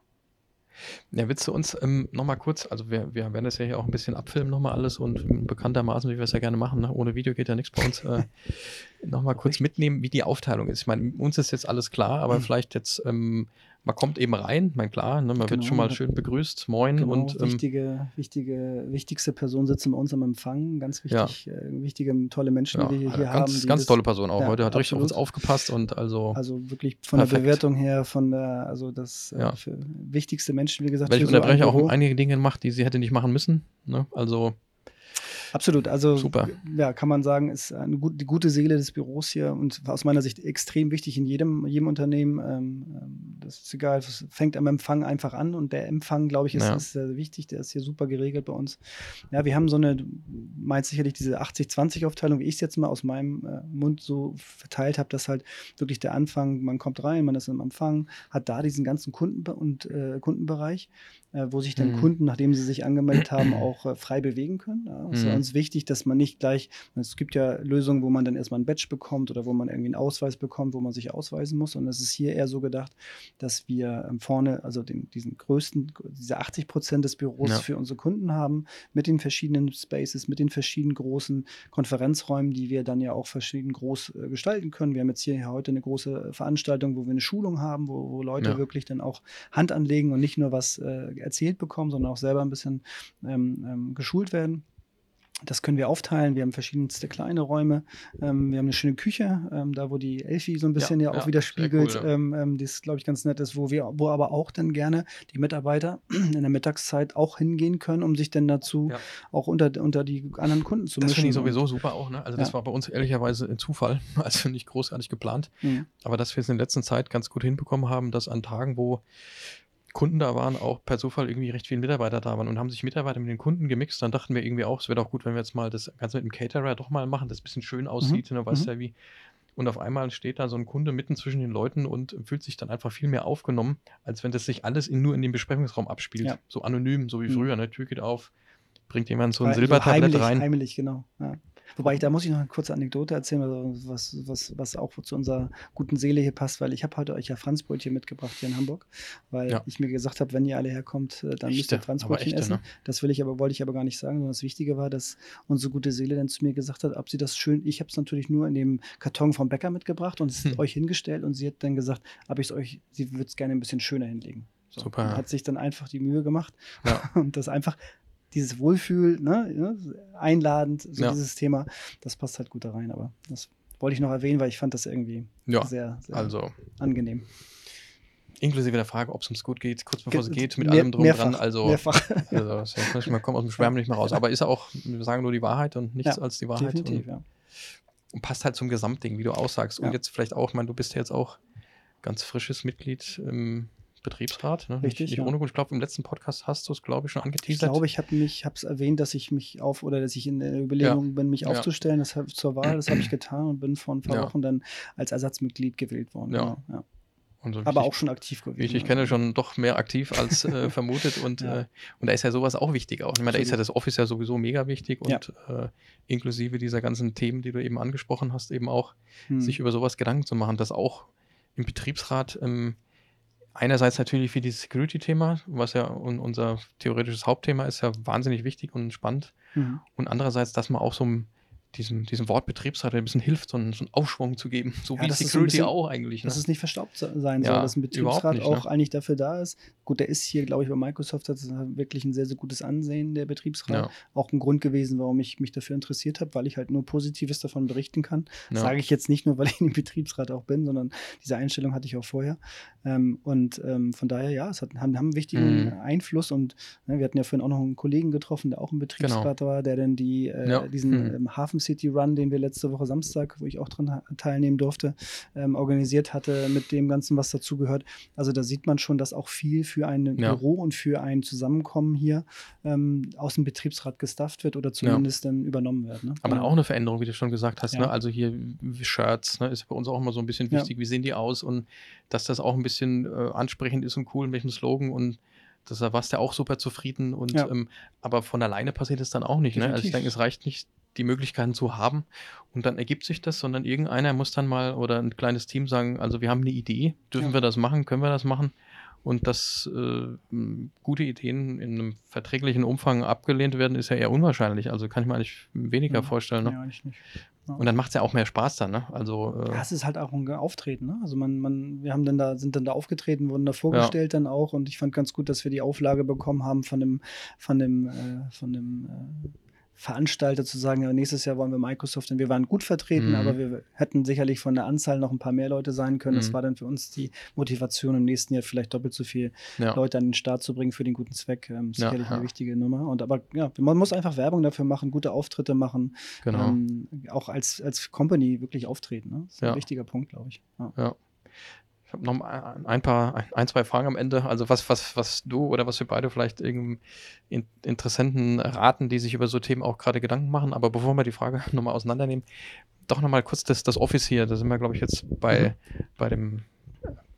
Ja, willst du uns ähm, nochmal kurz, also wir, wir werden das ja hier auch ein bisschen abfilmen nochmal alles und bekanntermaßen, wie wir es ja gerne machen, ne? ohne Video geht ja nichts bei uns, äh, nochmal kurz mitnehmen, wie die Aufteilung ist. Ich meine, uns ist jetzt alles klar, aber Mhm. vielleicht jetzt, ähm, man kommt eben rein, mein klar, ne? man wird Genau, schon mal schön begrüßt, moin Genau, und ähm, wichtige, wichtige, wichtigste Person sitzen bei uns am Empfang. Ganz Ja. wichtig, äh, wichtige, tolle Menschen, ja, die wir hier ganz, haben. die ganz tolle Person auch. Ja, Heute hat richtig auf uns absolut. aufgepasst und also, Also wirklich von Perfekt. der Bewertung her, von der, also das äh, Ja. wichtigste Menschen, wie gesagt, weil ich so unterbreche auch einige Dinge gemacht, die sie hätte nicht machen müssen. Ne? Also, Absolut, also Super. ja, kann man sagen, ist eine gut, die gute Seele des Büros hier und aus meiner Sicht extrem wichtig in jedem, jedem Unternehmen. Ähm, ähm, das ist egal, es fängt am Empfang einfach an und der Empfang, glaube ich, ist, Ja. ist sehr wichtig, der ist hier super geregelt bei uns. Ja, wir haben so eine, du meinst sicherlich diese 80-20-Aufteilung, wie ich es jetzt mal aus meinem äh, Mund so verteilt habe, dass halt wirklich der Anfang, man kommt rein, man ist am Empfang, hat da diesen ganzen Kunden und äh, Kundenbereich, äh, wo sich dann Mhm. Kunden, nachdem sie sich angemeldet haben, auch äh, frei bewegen können. Ja, Mhm. Uns wichtig, dass man nicht gleich, es gibt ja Lösungen, wo man dann erstmal ein Badge bekommt oder wo man irgendwie einen Ausweis bekommt, wo man sich ausweisen muss. Und es ist hier eher so gedacht, dass wir ähm, vorne, also den, diesen größten, diese 80 Prozent des Büros Ja. für unsere Kunden haben, mit den verschiedenen Spaces, mit den verschiedenen großen Konferenzräumen, die wir dann ja auch verschieden groß äh, gestalten können. Wir haben jetzt hier heute eine große Veranstaltung, wo wir eine Schulung haben, wo, wo Leute Ja. wirklich dann auch Hand anlegen und nicht nur was äh, erzählt bekommen, sondern auch selber ein bisschen ähm, ähm, geschult werden. Das können wir aufteilen. Wir haben verschiedenste kleine Räume. Ähm, wir haben eine schöne Küche, ähm, da wo die Elfi so ein bisschen ja, ja, auch widerspiegelt. sehr cool, ja. ähm, ähm, das, glaube ich, ganz nett ist, wo wir, wo aber auch dann gerne die Mitarbeiter in der Mittagszeit auch hingehen können, um sich dann dazu Ja. auch unter, unter die anderen Kunden zu das mischen. finde ich sowieso super auch. Ne? Also, das Ja. war bei uns ehrlicherweise ein Zufall, also nicht großartig geplant. Mhm. Aber dass wir es in der letzten Zeit ganz gut hinbekommen haben, dass an Tagen, wo Kunden da waren, auch per Zufall irgendwie recht viele Mitarbeiter da waren und haben sich Mitarbeiter mit den Kunden gemixt. Dann dachten wir irgendwie auch, es wäre doch gut, wenn wir jetzt mal das Ganze mit dem Caterer doch mal machen, das ein bisschen schön aussieht, ne, weißt mhm. ja wie. Und auf einmal steht da so ein Kunde mitten zwischen den Leuten und fühlt sich dann einfach viel mehr aufgenommen, als wenn das sich alles in, nur in dem Besprechungsraum abspielt. Ja. So anonym, so wie Mhm. früher. Ne? Tür geht auf, bringt jemand so ein Also Silbertablett heimlich, rein. Heimlich, genau. Ja. Wobei ich, da muss ich noch eine kurze Anekdote erzählen, also was, was, was auch zu unserer guten Seele hier passt, weil ich habe heute euch ja Franzbrötchen mitgebracht hier in Hamburg, weil Ja. ich mir gesagt habe, wenn ihr alle herkommt, äh, dann müsst Echte, ihr aber Franzbrötchen echte, essen. ne? Das will ich aber, wollte ich aber gar nicht sagen, sondern das Wichtige war, dass unsere gute Seele dann zu mir gesagt hat, ob sie das schön, ich habe es natürlich nur in dem Karton vom Bäcker mitgebracht und es Hm. euch hingestellt und sie hat dann gesagt, ob ich es euch, sie würde es gerne ein bisschen schöner hinlegen. So, Super, und. Hat sich dann einfach die Mühe gemacht Ja. und das einfach dieses Wohlfühl, ne, ne, einladend, so Ja. dieses Thema, das passt halt gut da rein. Aber das wollte ich noch erwähnen, weil ich fand das irgendwie Ja, sehr, sehr also angenehm. inklusive der Frage, ob es ums gut geht, kurz bevor es Ge- geht, mit mehr- allem drum mehrfach, dran. Also, mehrfach. also das heißt, man kommt aus dem Schwärmen nicht mehr raus. Aber ist auch, wir sagen nur die Wahrheit und nichts Ja, als die Wahrheit. Definitiv, Und, ja. und passt halt zum Gesamtding, wie du aussagst. Und jetzt vielleicht auch, ich meine, du bist ja jetzt auch ganz frisches Mitglied im Betriebsrat. Ne? Richtig, Nicht, nicht ja. ohne Grund. Ich glaube, im letzten Podcast hast du es, glaube ich, schon Ich angeteasert. glaube, ich habe mich, habe es erwähnt, dass ich mich auf oder dass ich in der Überlegung bin, mich Ja. aufzustellen. Das hab, zur Wahl, das habe ich getan und bin vor ein paar Ja. Wochen dann als Ersatzmitglied gewählt worden. Ja. Genau, ja. So Aber richtig- auch schon aktiv gewesen. ich dich kenne, schon doch mehr aktiv als äh, vermutet. Und, Ja. äh, und da ist ja sowas auch wichtig auch. Ich meine, da ist ja das Office ja sowieso mega wichtig Ja. und äh, inklusive dieser ganzen Themen, die du eben angesprochen hast, eben auch Hm. sich über sowas Gedanken zu machen, dass auch im Betriebsrat ähm, einerseits natürlich für dieses Security-Thema, was ja un unser theoretisches Hauptthema ist, ja wahnsinnig wichtig und spannend. Mhm. Und andererseits, dass man auch so diesem, diesem Wort Betriebsrat ein bisschen hilft, so einen, so einen Aufschwung zu geben. So Ja, wie dass Security bisschen- auch eigentlich. Dass ne? es nicht verstaubt se- sein Ja, soll, dass ein Betriebsrat nicht, auch ne? eigentlich dafür da ist. Gut, der ist hier, glaube ich, bei Microsoft hat es wirklich ein sehr, sehr gutes Ansehen, der Betriebsrat. Ja. Auch ein Grund gewesen, warum ich mich dafür interessiert habe, weil ich halt nur Positives davon berichten kann. Ja. Sage ich jetzt nicht nur, weil ich im Betriebsrat auch bin, sondern diese Einstellung hatte ich auch vorher. Ähm, und ähm, von daher, ja, es hat, haben, haben einen wichtigen Mhm. Einfluss. Und ne, wir hatten ja vorhin auch noch einen Kollegen getroffen, der auch im Betriebsrat war, der dann die, äh, Ja. diesen Mhm. ähm, Hafen City Run, den wir letzte Woche Samstag, wo ich auch dran teilnehmen durfte, ähm, organisiert hatte mit dem Ganzen, was dazugehört. Also da sieht man schon, dass auch viel für ein Ja. Büro und für ein Zusammenkommen hier ähm, aus dem Betriebsrat gestafft wird oder zumindest dann übernommen wird. Ne? Aber Genau. auch eine Veränderung, wie du schon gesagt hast. Ja. Ne? Also hier Shirts ne? ist bei uns auch immer so ein bisschen Ja. wichtig. Wie sehen die aus? Und dass das auch ein bisschen äh, ansprechend ist und cool, mit welchem Slogan. Und das, da warst du auch super zufrieden. Und, Ja. ähm, aber von alleine passiert es dann auch nicht. Ne? Also ich denke, es reicht nicht, die Möglichkeiten zu haben und dann ergibt sich das, sondern irgendeiner muss dann mal oder ein kleines Team sagen, also wir haben eine Idee, dürfen Ja. wir das machen, können wir das machen? Und dass äh, gute Ideen in einem verträglichen Umfang abgelehnt werden, ist ja eher unwahrscheinlich. Also kann ich mir eigentlich weniger Ja. vorstellen. Ne? Ja, eigentlich nicht. Ja. Und dann macht es ja auch mehr Spaß dann, ne? Also, äh, Ja, es ist halt auch ein Auftreten, ne? Also man, man, wir haben dann da, sind dann da aufgetreten, wurden da vorgestellt dann auch und ich fand ganz gut, dass wir die Auflage bekommen haben von dem, von dem, äh, von dem äh, Veranstalter zu sagen, ja, nächstes Jahr wollen wir Microsoft und wir waren gut vertreten, Mhm. aber wir hätten sicherlich von der Anzahl noch ein paar mehr Leute sein können. Das Mhm. war dann für uns die Motivation, im nächsten Jahr vielleicht doppelt so viel ja. Leute an den Start zu bringen für den guten Zweck. Ähm, sicherlich ja. eine wichtige Nummer. Und aber ja, man muss einfach Werbung dafür machen, gute Auftritte machen, genau. ähm, auch als, als Company wirklich auftreten. Ne? Das ist ein wichtiger Punkt, glaube ich. Ja. Ich habe noch ein paar, ein- zwei Fragen am Ende. Also was, was, was du oder was wir beide vielleicht irgendeinem In Interessenten raten, die sich über so Themen auch gerade Gedanken machen. Aber bevor wir die Frage nochmal auseinandernehmen, doch nochmal kurz das, das Office hier. Da sind wir, glaube ich, jetzt bei, bei dem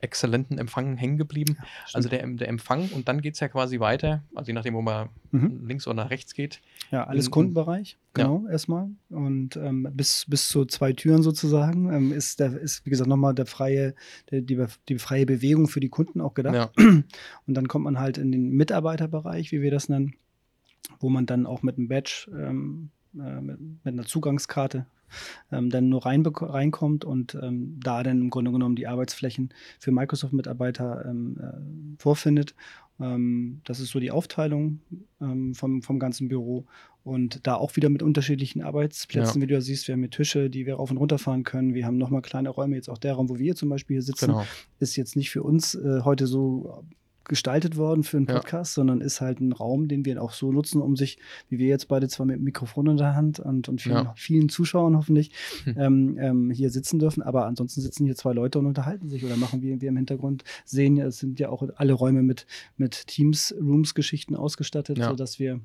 exzellenten Empfang hängen geblieben. Also der, der Empfang und dann geht es ja quasi weiter, also je nachdem, wo man Mhm. links oder nach rechts geht. Ja, alles in- Kundenbereich, Ja. genau, erstmal. Und ähm, bis, bis zu zwei Türen sozusagen ähm, ist, der, ist, wie gesagt, nochmal der freie, der, die, die freie Bewegung für die Kunden auch gedacht. Ja, Und dann kommt man halt in den Mitarbeiterbereich, wie wir das nennen, wo man dann auch mit einem Badge, ähm, äh, mit, mit einer Zugangskarte ähm, dann nur rein, reinkommt und ähm, da dann im Grunde genommen die Arbeitsflächen für Microsoft-Mitarbeiter ähm, äh, vorfindet. Ähm, das ist so die Aufteilung ähm, vom, vom ganzen Büro. Und da auch wieder mit unterschiedlichen Arbeitsplätzen, Ja. wie du ja siehst, wir haben hier Tische, die wir rauf und runter fahren können. Wir haben nochmal kleine Räume, jetzt auch der Raum, wo wir zum Beispiel hier sitzen genau. ist jetzt nicht für uns äh, heute so gestaltet worden für einen Ja. Podcast, sondern ist halt ein Raum, den wir auch so nutzen, um sich, wie wir jetzt beide zwar mit dem Mikrofon in der Hand und, und vielen, Ja. vielen Zuschauern hoffentlich Hm. ähm, ähm, hier sitzen dürfen, aber ansonsten sitzen hier zwei Leute und unterhalten sich oder machen wir, wir im Hintergrund sehen, ja, es sind ja auch alle Räume mit, mit Teams-Rooms-Geschichten ausgestattet, Ja. sodass wir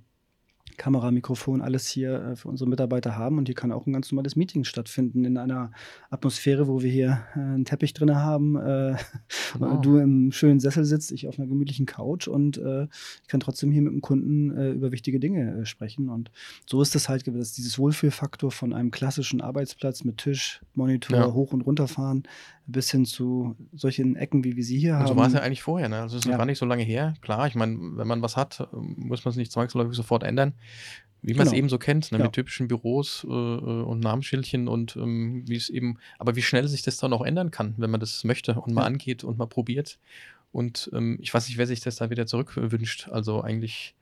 Kamera, Mikrofon, alles hier äh, für unsere Mitarbeiter haben und hier kann auch ein ganz normales Meeting stattfinden in einer Atmosphäre, wo wir hier äh, einen Teppich drin haben, äh, Genau. du im schönen Sessel sitzt, ich auf einer gemütlichen Couch und ich kann trotzdem hier mit dem Kunden über wichtige Dinge sprechen und so ist das halt gewesen, dass dieses Wohlfühlfaktor von einem klassischen Arbeitsplatz mit Tisch, Monitor, Ja. hoch und runterfahren bis hin zu solchen Ecken, wie wir sie hier Und haben. so war es ja eigentlich vorher, ne? Also es ist Ja. gar nicht so lange her. Klar, ich meine, wenn man was hat, muss man es nicht zwangsläufig sofort ändern. Wie man es Genau. eben so kennt, ne? Ja. mit typischen Büros äh, äh, und Namensschildchen und ähm, wie es eben, aber wie schnell sich das dann auch ändern kann, wenn man das möchte und mal Ja. angeht und mal probiert. Und ähm, ich weiß nicht, wer sich das da wieder zurückwünscht. Also eigentlich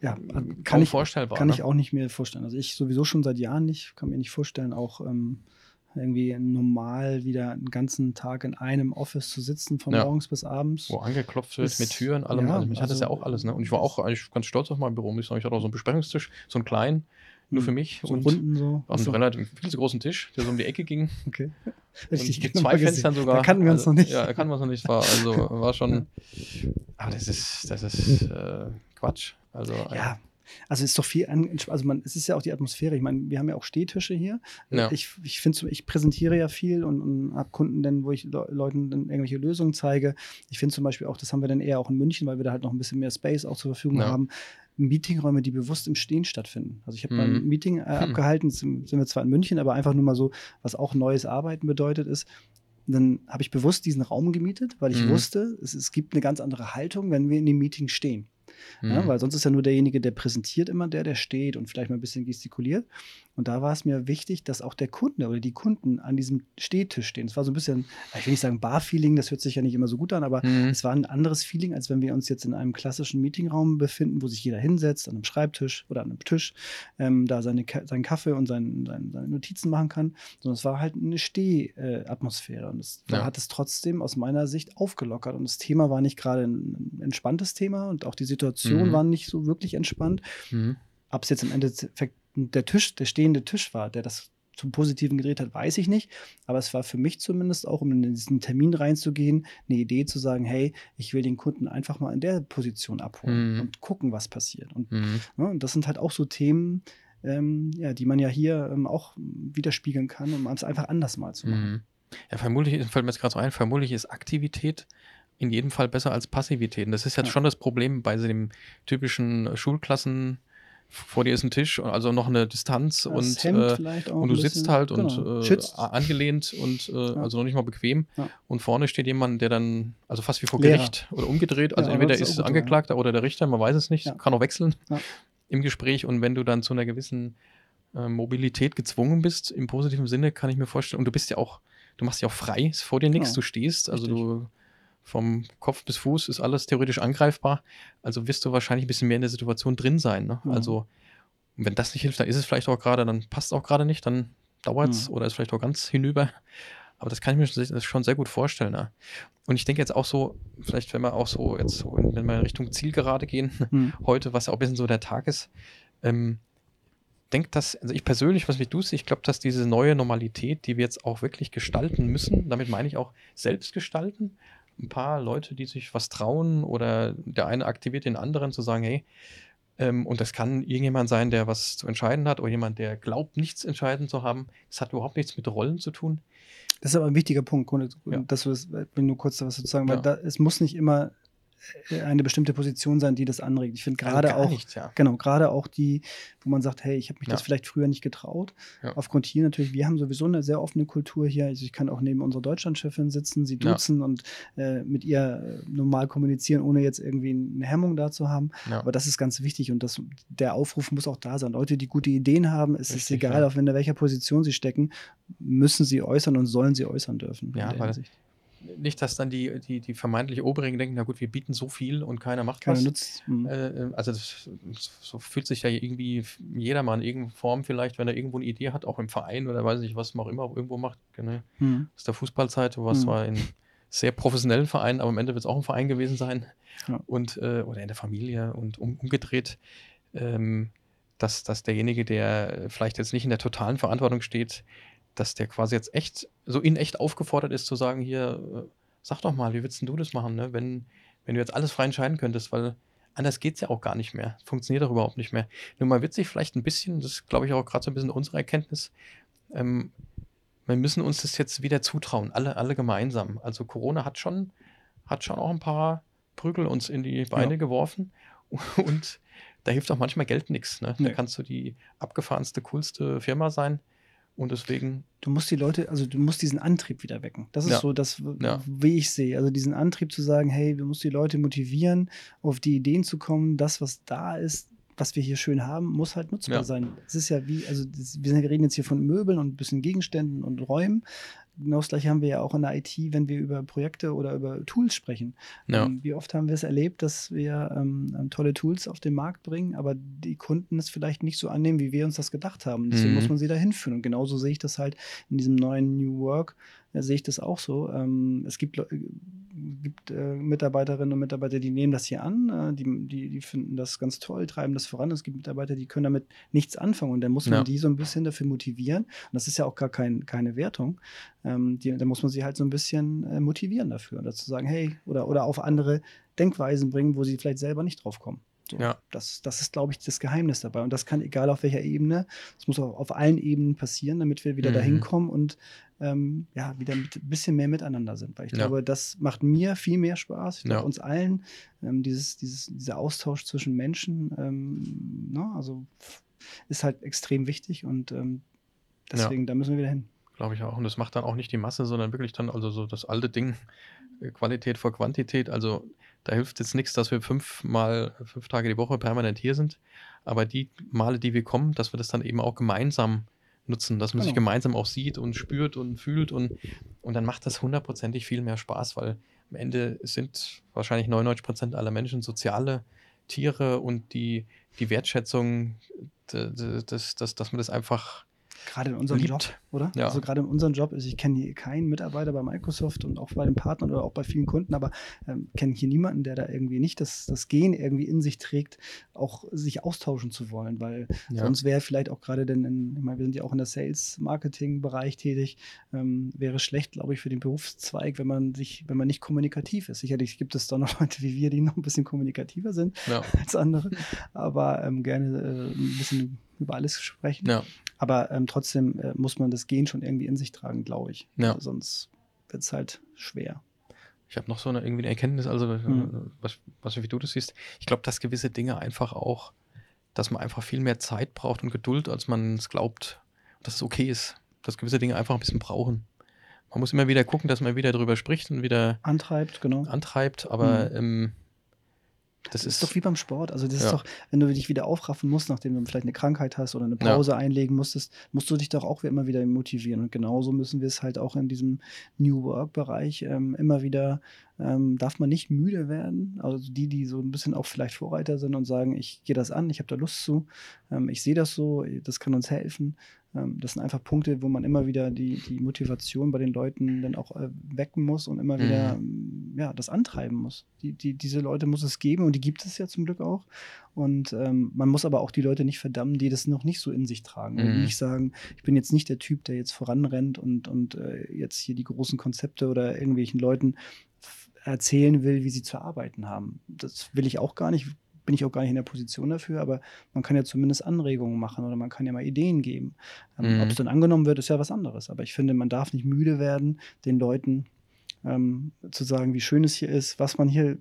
ja, kann ich, vorstellbar. Kann ne? ich auch nicht mehr vorstellen. Also ich sowieso schon seit Jahren nicht, kann mir nicht vorstellen, auch ähm, irgendwie normal wieder einen ganzen Tag in einem Office zu sitzen, von Ja. morgens bis abends. Wo angeklopft wird, mit Türen, allem. ja, also mich hat das ja also- auch alles, ne? Und ich war auch eigentlich ganz stolz auf mein Büro, muss ich sagen. Ich hatte auch so einen Besprechungstisch, so einen kleinen, nur Hm. für mich. So und Runden so. auf einem Achso, relativ viel zu großen Tisch, der so um die Ecke ging. okay. Und Richtig, mit genau zwei. Fenstern sogar. Da kannten wir uns also, noch nicht. Ja, da kannten wir uns noch nicht. War, also war schon. Aber das ist, das ist äh, Quatsch. Also äh, Ja, Also es ist doch viel, also man, es ist ja auch die Atmosphäre. Ich meine, wir haben ja auch Stehtische hier. Ja. Ich, ich finde, so, ich präsentiere ja viel und, und habe Kunden, dann, wo ich Le Leuten dann irgendwelche Lösungen zeige. Ich finde zum Beispiel auch, das haben wir dann eher auch in München, weil wir da halt noch ein bisschen mehr Space auch zur Verfügung Ja. haben. Meetingräume, die bewusst im Stehen stattfinden. Also ich habe Mhm. mal ein Meeting äh, Hm. abgehalten, sind sind wir zwar in München, aber einfach nur mal so, was auch neues Arbeiten bedeutet ist. Dann habe ich bewusst diesen Raum gemietet, weil ich Mhm. wusste, es, es gibt eine ganz andere Haltung, wenn wir in dem Meeting stehen. Ja, Mhm. weil sonst ist ja nur derjenige, der präsentiert immer der, der steht und vielleicht mal ein bisschen gestikuliert. Und da war es mir wichtig, dass auch der Kunde oder die Kunden an diesem Stehtisch stehen. Es war so ein bisschen, ich will nicht sagen Bar-Feeling, das hört sich ja nicht immer so gut an, aber Mhm. es war ein anderes Feeling, als wenn wir uns jetzt in einem klassischen Meetingraum befinden, wo sich jeder hinsetzt, an einem Schreibtisch oder an einem Tisch, ähm, da seine, seinen Kaffee und seinen, seinen, seine Notizen machen kann, sondern es war halt eine Steh-Atmosphäre. Und es Ja. hat es trotzdem aus meiner Sicht aufgelockert. Und das Thema war nicht gerade ein, ein entspanntes Thema und auch die Situation Mhm. war nicht so wirklich entspannt. Mhm. Ob es jetzt im Endeffekt der Tisch, der stehende Tisch war, der das zum Positiven gedreht hat, weiß ich nicht. Aber es war für mich zumindest auch, um in diesen Termin reinzugehen, eine Idee zu sagen, hey, ich will den Kunden einfach mal in der Position abholen Mhm. und gucken, was passiert. Und, Mhm. ne, und das sind halt auch so Themen, ähm, ja, die man ja hier ähm, auch widerspiegeln kann, um es einfach anders mal zu machen. Mhm. Ja, vermutlich, fällt mir jetzt gerade so ein, vermutlich ist Aktivität in jedem Fall besser als Passivität. Und das ist jetzt Ja. schon das Problem bei so dem typischen Schulklassen, vor dir ist ein Tisch, also noch eine Distanz Das und, äh, und du sitzt halt genau, und äh, angelehnt und äh, also noch nicht mal bequem. Ja. Und vorne steht jemand, der dann, also fast wie vor Lehrer. Gericht oder umgedreht. Also Ja, entweder ist gut, Angeklagter oder der Richter, man weiß es nicht, Ja. kann auch wechseln Ja. im Gespräch. Und wenn du dann zu einer gewissen äh, Mobilität gezwungen bist, im positiven Sinne, kann ich mir vorstellen, und du bist ja auch, du machst ja auch frei, ist vor dir nichts, du stehst, also Richtig. du vom Kopf bis Fuß ist alles theoretisch angreifbar. Also wirst du wahrscheinlich ein bisschen mehr in der Situation drin sein. Ne? Mhm. Also, wenn das nicht hilft, dann ist es vielleicht auch gerade, dann passt es auch gerade nicht, dann dauert es Mhm. oder ist vielleicht auch ganz hinüber. Aber das kann ich mir schon- sehr gut vorstellen. Ne? Und ich denke jetzt auch so, vielleicht wenn wir auch so jetzt, so in, wenn wir in Richtung Zielgerade gehen, Hm. heute, was ja auch ein bisschen so der Tag ist, ähm, denkt das, also ich persönlich, was mich du ich glaube, dass diese neue Normalität, die wir jetzt auch wirklich gestalten müssen, damit meine ich auch selbst gestalten, ein paar Leute, die sich was trauen oder der eine aktiviert den anderen zu sagen, hey, ähm, und das kann irgendjemand sein, der was zu entscheiden hat oder jemand, der glaubt, nichts entscheiden zu haben. Das hat überhaupt nichts mit Rollen zu tun. Das ist aber ein wichtiger Punkt, Grunde- Ja. dass wir es, wenn nur kurz was sozusagen, weil Ja. da, es muss nicht immer äh, eine bestimmte Position sein, die das anregt. Ich finde gerade Also auch, nichts, ja. genau, gerade auch die, wo man sagt, hey, ich habe mich das Ja. vielleicht früher nicht getraut. Ja. Aufgrund hier natürlich, wir haben sowieso eine sehr offene Kultur hier. Also ich kann auch neben unserer Deutschlandchefin sitzen, sie duzen und äh, mit ihr äh, normal kommunizieren, ohne jetzt irgendwie eine Hemmung da zu haben. Aber das ist ganz wichtig und das, der Aufruf muss auch da sein. Leute, die gute Ideen haben, es ist Richtig, egal, ja. auf in welcher Position sie stecken, müssen sie äußern und sollen sie äußern dürfen. Ja, weil- Hinsicht. Nicht, dass dann die, die, die vermeintlich Oberigen denken, na gut, wir bieten so viel und keiner macht Keiner was. nutzt. hm. Äh, also das, so fühlt sich ja irgendwie jedermann in irgendeiner Form vielleicht, wenn er irgendwo eine Idee hat, auch im Verein oder weiß nicht, was man auch immer irgendwo macht. Genau. Hm. Aus der Fußballzeit, was Mhm. war in sehr professionellen Vereinen, aber am Ende wird es auch ein Verein gewesen sein. Ja. Und, äh, oder in der Familie und um, umgedreht, ähm, dass, dass derjenige, der vielleicht jetzt nicht in der totalen Verantwortung steht, dass der quasi jetzt echt, so in echt aufgefordert ist zu sagen, hier, äh, sag doch mal, wie würdest denn du das machen, ne? wenn, wenn du jetzt alles frei entscheiden könntest, weil anders geht es ja auch gar nicht mehr. Funktioniert doch überhaupt nicht mehr. Nur wird sich vielleicht ein bisschen, das glaube ich auch gerade so ein bisschen unsere Erkenntnis, ähm, wir müssen uns das jetzt wieder zutrauen, alle, alle gemeinsam. Also Corona hat schon, hat schon auch ein paar Prügel uns in die Beine Ja. geworfen und da hilft auch manchmal Geld nichts. Ne? Da Nee. kannst du die abgefahrenste, coolste Firma sein und deswegen, Du musst die Leute, also du musst diesen Antrieb wieder wecken. Das ist Ja. so das, Ja. wie ich sehe. Also diesen Antrieb zu sagen, hey, du musst die Leute motivieren, auf die Ideen zu kommen, das, was da ist, was wir hier schön haben, muss halt nutzbar Ja. sein. Es ist ja wie, also das, wir reden jetzt hier von Möbeln und ein bisschen Gegenständen und Räumen. Genau das gleiche haben wir ja auch in der IT, wenn wir über Projekte oder über Tools sprechen. ja, Ähm, Wie oft haben wir es erlebt, dass wir ähm, ähm, tolle Tools auf den Markt bringen, aber die Kunden es vielleicht nicht so annehmen, wie wir uns das gedacht haben. Deswegen Mhm. muss man sie da hinführen. Und genauso sehe ich das halt in diesem neuen New Work, äh, sehe ich das auch so. Ähm, es gibt, Leu- äh, gibt äh, Mitarbeiterinnen und Mitarbeiter, die nehmen das hier an, äh, die, die, die finden das ganz toll, treiben das voran. Es gibt Mitarbeiter, die können damit nichts anfangen und dann muss man Ja. die so ein bisschen dafür motivieren. Und das ist ja auch gar kein, keine Wertung. Ähm, die, da muss man sie halt so ein bisschen äh, motivieren dafür. Oder zu sagen, hey, oder, oder auf andere Denkweisen bringen, wo sie vielleicht selber nicht drauf kommen. So, Ja. das, das ist, glaube ich, das Geheimnis dabei. Und das kann egal auf welcher Ebene, es muss auch auf allen Ebenen passieren, damit wir wieder Mhm. dahin kommen und ähm, ja, wieder ein bisschen mehr miteinander sind. Weil ich Ja. glaube, das macht mir viel mehr Spaß. Ich glaube, Ja. uns allen, ähm, dieses, dieses, dieser Austausch zwischen Menschen, ähm, ne, also ist halt extrem wichtig und ähm, deswegen, da müssen wir wieder hin. Glaube ich auch. Und das macht dann auch nicht die Masse, sondern wirklich dann, also so das alte Ding, äh, Qualität vor Quantität. Also da hilft jetzt nichts, dass wir fünfmal, fünf Tage die Woche permanent hier sind. Aber die Male, die wir kommen, dass wir das dann eben auch gemeinsam nutzen, dass man sich Genau. gemeinsam auch sieht und spürt und fühlt und, und dann macht das hundertprozentig viel mehr Spaß, weil am Ende sind wahrscheinlich 99 Prozent aller Menschen soziale Tiere und die, die Wertschätzung, d- d- das, das, dass man das einfach Gerade in unserem Liebt. Job, oder? Ja. Also gerade in unserem Job, also ich kenne hier keinen Mitarbeiter bei Microsoft und auch bei den Partnern oder auch bei vielen Kunden, aber ähm, kenne hier niemanden, der da irgendwie nicht das, das Gen irgendwie in sich trägt, auch sich austauschen zu wollen, weil Ja. sonst wäre vielleicht auch gerade denn, in, ich meine, wir sind ja auch in der Sales-Marketing-Bereich tätig, ähm, wäre schlecht, glaube ich, für den Berufszweig, wenn man sich, wenn man nicht kommunikativ ist. Sicherlich gibt es da noch Leute wie wir, die noch ein bisschen kommunikativer sind ja, als andere, aber ähm, gerne äh, ein bisschen über alles sprechen. ja. Aber ähm, trotzdem äh, muss man das Gen schon irgendwie in sich tragen, glaube ich. Ja. Sonst wird es halt schwer. Ich habe noch so eine irgendwie eine Erkenntnis, also äh, Mhm. was, was wie du das siehst. Ich glaube, dass gewisse Dinge einfach auch, dass man einfach viel mehr Zeit braucht und Geduld, als man es glaubt. Dass es okay ist, dass gewisse Dinge einfach ein bisschen brauchen. Man muss immer wieder gucken, dass man wieder drüber spricht und wieder Antreibt, genau. antreibt, aber Mhm. ähm, Das, das ist, ist, doch wie beim Sport. Also das Ja. ist doch, wenn du dich wieder aufraffen musst, nachdem du vielleicht eine Krankheit hast oder eine Ja. Pause einlegen musstest, musst du dich doch auch immer wieder motivieren. Und genauso müssen wir es halt auch in diesem New Work-Bereich ähm, immer wieder, ähm, darf man nicht müde werden. Also die, die so ein bisschen auch vielleicht Vorreiter sind und sagen, ich gehe das an, ich habe da Lust zu, ähm, ich sehe das so, das kann uns helfen. Ähm, das sind einfach Punkte, wo man immer wieder die, die Motivation bei den Leuten dann auch äh, wecken muss und immer wieder ähm, ja, das antreiben muss. Die, die, diese Leute muss es geben und die gibt es ja zum Glück auch. Und ähm, man muss aber auch die Leute nicht verdammen, die das noch nicht so in sich tragen. Und Mhm. nicht sagen, ich bin jetzt nicht der Typ, der jetzt voranrennt und, und äh, jetzt hier die großen Konzepte oder irgendwelchen Leuten erzählen will, wie sie zu arbeiten haben. Das will ich auch gar nicht, bin ich auch gar nicht in der Position dafür, aber man kann ja zumindest Anregungen machen oder man kann ja mal Ideen geben. Ähm, Mhm. Ob es dann angenommen wird, ist ja was anderes. Aber ich finde, man darf nicht müde werden, den Leuten ähm, zu sagen, wie schön es hier ist, was man hier,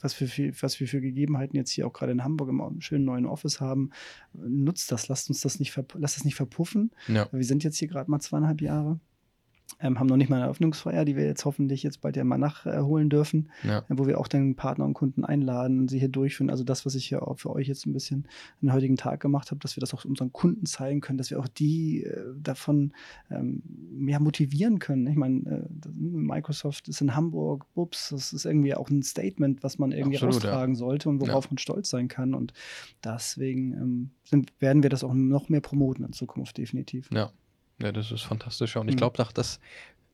was, viel- was wir für Gegebenheiten jetzt hier auch gerade in Hamburg im schönen neuen Office haben. Nutzt das, lasst uns das nicht, lasst das nicht verpuffen. ja, Wir sind jetzt hier gerade mal zweieinhalb Jahre. Ähm, haben noch nicht mal eine Eröffnungsfeier, die wir jetzt hoffentlich jetzt bald ja mal nachholen dürfen, ja, äh, wo wir auch dann Partner und Kunden einladen und sie hier durchführen. Also das, was ich hier auch für euch jetzt ein bisschen den heutigen Tag gemacht habe, dass wir das auch unseren Kunden zeigen können, dass wir auch die äh, davon ähm, mehr motivieren können. Ich meine, äh, Microsoft ist in Hamburg, ups, das ist irgendwie auch ein Statement, was man irgendwie Absolut, ja. austragen sollte und worauf man stolz sein kann. Und deswegen ähm, sind, werden wir das auch noch mehr promoten in Zukunft, definitiv. ja. Ja, das ist fantastisch. ja. Und ich Mhm. glaube, dass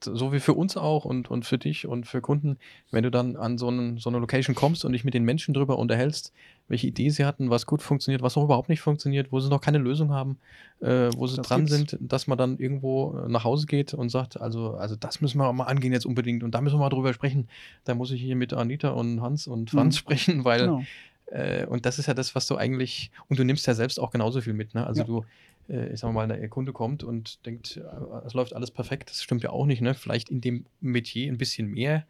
so wie für uns auch und, und für dich und für Kunden, wenn du dann an so, einen, so eine Location kommst und dich mit den Menschen drüber unterhältst, welche Idee sie hatten, was gut funktioniert, was noch überhaupt nicht funktioniert, wo sie noch keine Lösung haben, äh, wo sie Das dran gibt's. sind, dass man dann irgendwo äh, nach Hause geht und sagt, also, also das müssen wir mal angehen jetzt unbedingt und da müssen wir mal drüber sprechen. Da muss ich hier mit Anita und Hans und Franz Mhm. sprechen, weil Genau. äh, und das ist ja das, was du eigentlich, und du nimmst ja selbst auch genauso viel mit, ne? Also Ja. du, ich sag mal, der Kunde kommt und denkt, äh, es läuft alles perfekt, das stimmt ja auch nicht, ne? Vielleicht in dem Metier ein bisschen mehr,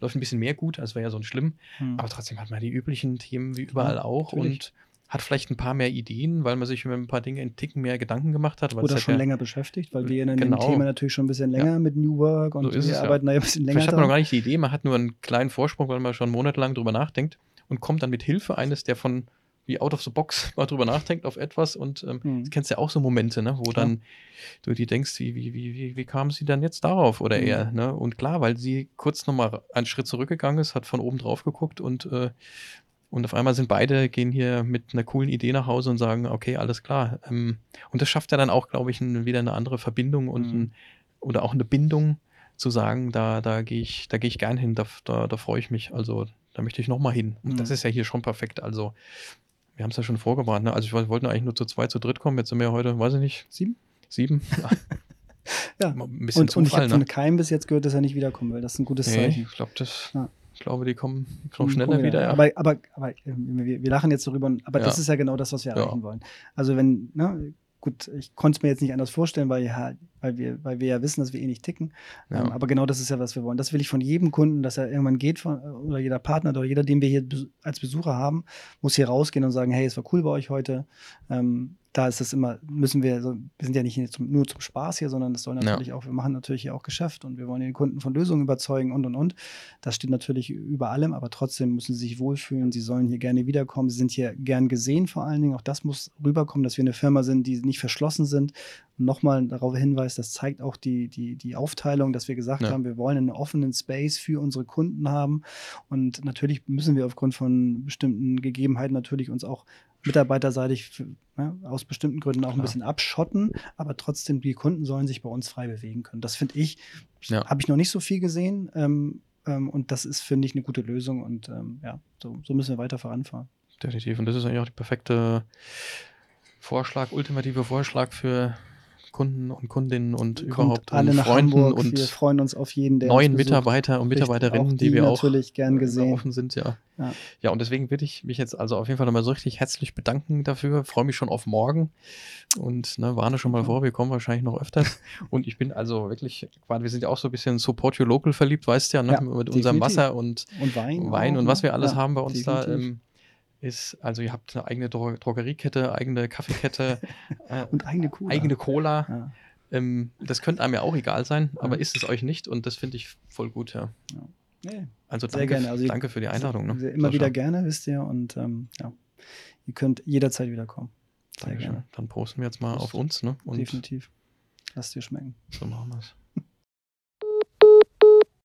läuft ein bisschen mehr gut, als wäre ja sonst schlimm, Hm. aber trotzdem hat man die üblichen Themen wie überall auch natürlich. und hat vielleicht ein paar mehr Ideen, weil man sich über ein paar Dinge einen Ticken mehr Gedanken gemacht hat. Oder hat schon ja, länger beschäftigt, weil wir in Genau. dem Thema natürlich schon ein bisschen länger mit New Work und So ist wir es, ja. arbeiten da ja ein bisschen länger Vielleicht hat man noch gar nicht die Idee, man hat nur einen kleinen Vorsprung, weil man schon monatelang drüber nachdenkt und kommt dann mit Hilfe eines, der von wie out of the box mal drüber nachdenkt auf etwas und ähm, Hm. du kennst ja auch so Momente, ne, wo Klar. dann du dir denkst, wie, wie, wie, wie, wie kam sie dann jetzt darauf oder Mhm. er, ne? Und klar, weil sie kurz nochmal einen Schritt zurückgegangen ist, hat von oben drauf geguckt und, äh, und auf einmal sind beide, gehen hier mit einer coolen Idee nach Hause und sagen, okay, alles klar. Ähm, und das schafft ja dann auch, glaube ich, ein, wieder eine andere Verbindung und Mhm. ein, oder auch eine Bindung zu sagen, da, da gehe ich, da gehe ich gern hin, da, da, da freue ich mich. Also da möchte ich nochmal hin. Und Mhm. das ist ja hier schon perfekt. Also wir haben es ja schon vorgewarnt. Ne? Also ich wollte wollten eigentlich nur zu zweit, zu dritt kommen. Jetzt sind wir heute, weiß ich nicht, Sieben? sieben. Ja. Ein bisschen Und, und ich Zufall, habe von ne? keinem bis jetzt gehört, dass er nicht wiederkommen will. Das ist ein gutes Nee, Zeichen. ich glaube, das, Ja. glaube, die kommen noch Hm, schneller wir wieder. dann. Ja. Aber, aber, aber äh, wir, wir lachen jetzt darüber, aber Ja. das ist ja genau das, was wir Ja. erreichen wollen. Also wenn, ne, gut, ich konnte es mir jetzt nicht anders vorstellen, weil, ja, weil, wir, weil wir ja wissen, dass wir eh nicht ticken. Ja. Ähm, aber genau das ist ja, was wir wollen. Das will ich von jedem Kunden, dass er irgendwann geht, von, oder jeder Partner oder jeder, den wir hier als Besucher haben, muss hier rausgehen und sagen, hey, es war cool bei euch heute. Ähm, da ist das immer, müssen wir, so, wir sind ja nicht zum, nur zum Spaß hier, sondern das soll Ja. natürlich auch, wir machen natürlich hier auch Geschäft und wir wollen den Kunden von Lösungen überzeugen und und und. Das steht natürlich über allem, aber trotzdem müssen sie sich wohlfühlen. Sie sollen hier gerne wiederkommen. Sie sind hier gern gesehen vor allen Dingen. Auch das muss rüberkommen, dass wir eine Firma sind, die nicht verschlossen sind. Und nochmal darauf hinweist, das zeigt auch die, die, die Aufteilung, dass wir gesagt Ja. haben, wir wollen einen offenen Space für unsere Kunden haben. Und natürlich müssen wir aufgrund von bestimmten Gegebenheiten natürlich uns auch mitarbeiterseitig ne, aus bestimmten Gründen auch ein Klar. bisschen abschotten, aber trotzdem die Kunden sollen sich bei uns frei bewegen können. Das finde ich, Ja. habe ich noch nicht so viel gesehen. Ähm, ähm, und das ist, finde ich, eine gute Lösung. Und ähm, ja, so, so müssen wir weiter voranfahren. Definitiv. Und das ist eigentlich auch der perfekte Vorschlag, ultimative Vorschlag für Kunden und Kundinnen und überhaupt alle und nach Freunden Hamburg. und wir freuen uns auf jeden, der neuen. Mitarbeiter und Mitarbeiterinnen, auch die, wir auch natürlich gern äh, gesehen. offen sind, ja. Ja. Ja, und deswegen würde ich mich jetzt also auf jeden Fall nochmal so richtig herzlich bedanken dafür. Freue mich schon auf morgen und ne, warne schon mal vor, wir kommen wahrscheinlich noch öfters. und ich bin also wirklich, quasi, wir sind ja auch so ein bisschen Support Your Local verliebt, weißt du ja, ne? Ja, mit unserem definitiv. Wasser und Und Wein. Wein auch, und ne? was wir alles haben bei uns da. definitiv. Ähm, ist, also ihr habt eine eigene Dro Drogeriekette, eigene Kaffeekette, äh, und eigene Cola. eigene Cola. Ja. Ähm, das könnte einem ja auch egal sein, aber Ja. ist es euch nicht und das finde ich voll gut, ja. Nee, Also danke. Also danke für die Einladung. Ne? Immer Sascha. wieder gerne, wisst ihr. Und ähm, ja, ihr könnt jederzeit wiederkommen. Sehr Dankeschön. gerne. Dann posten wir jetzt mal Prost. auf uns, ne? Und Definitiv. Lasst dir schmecken. so machen wir es.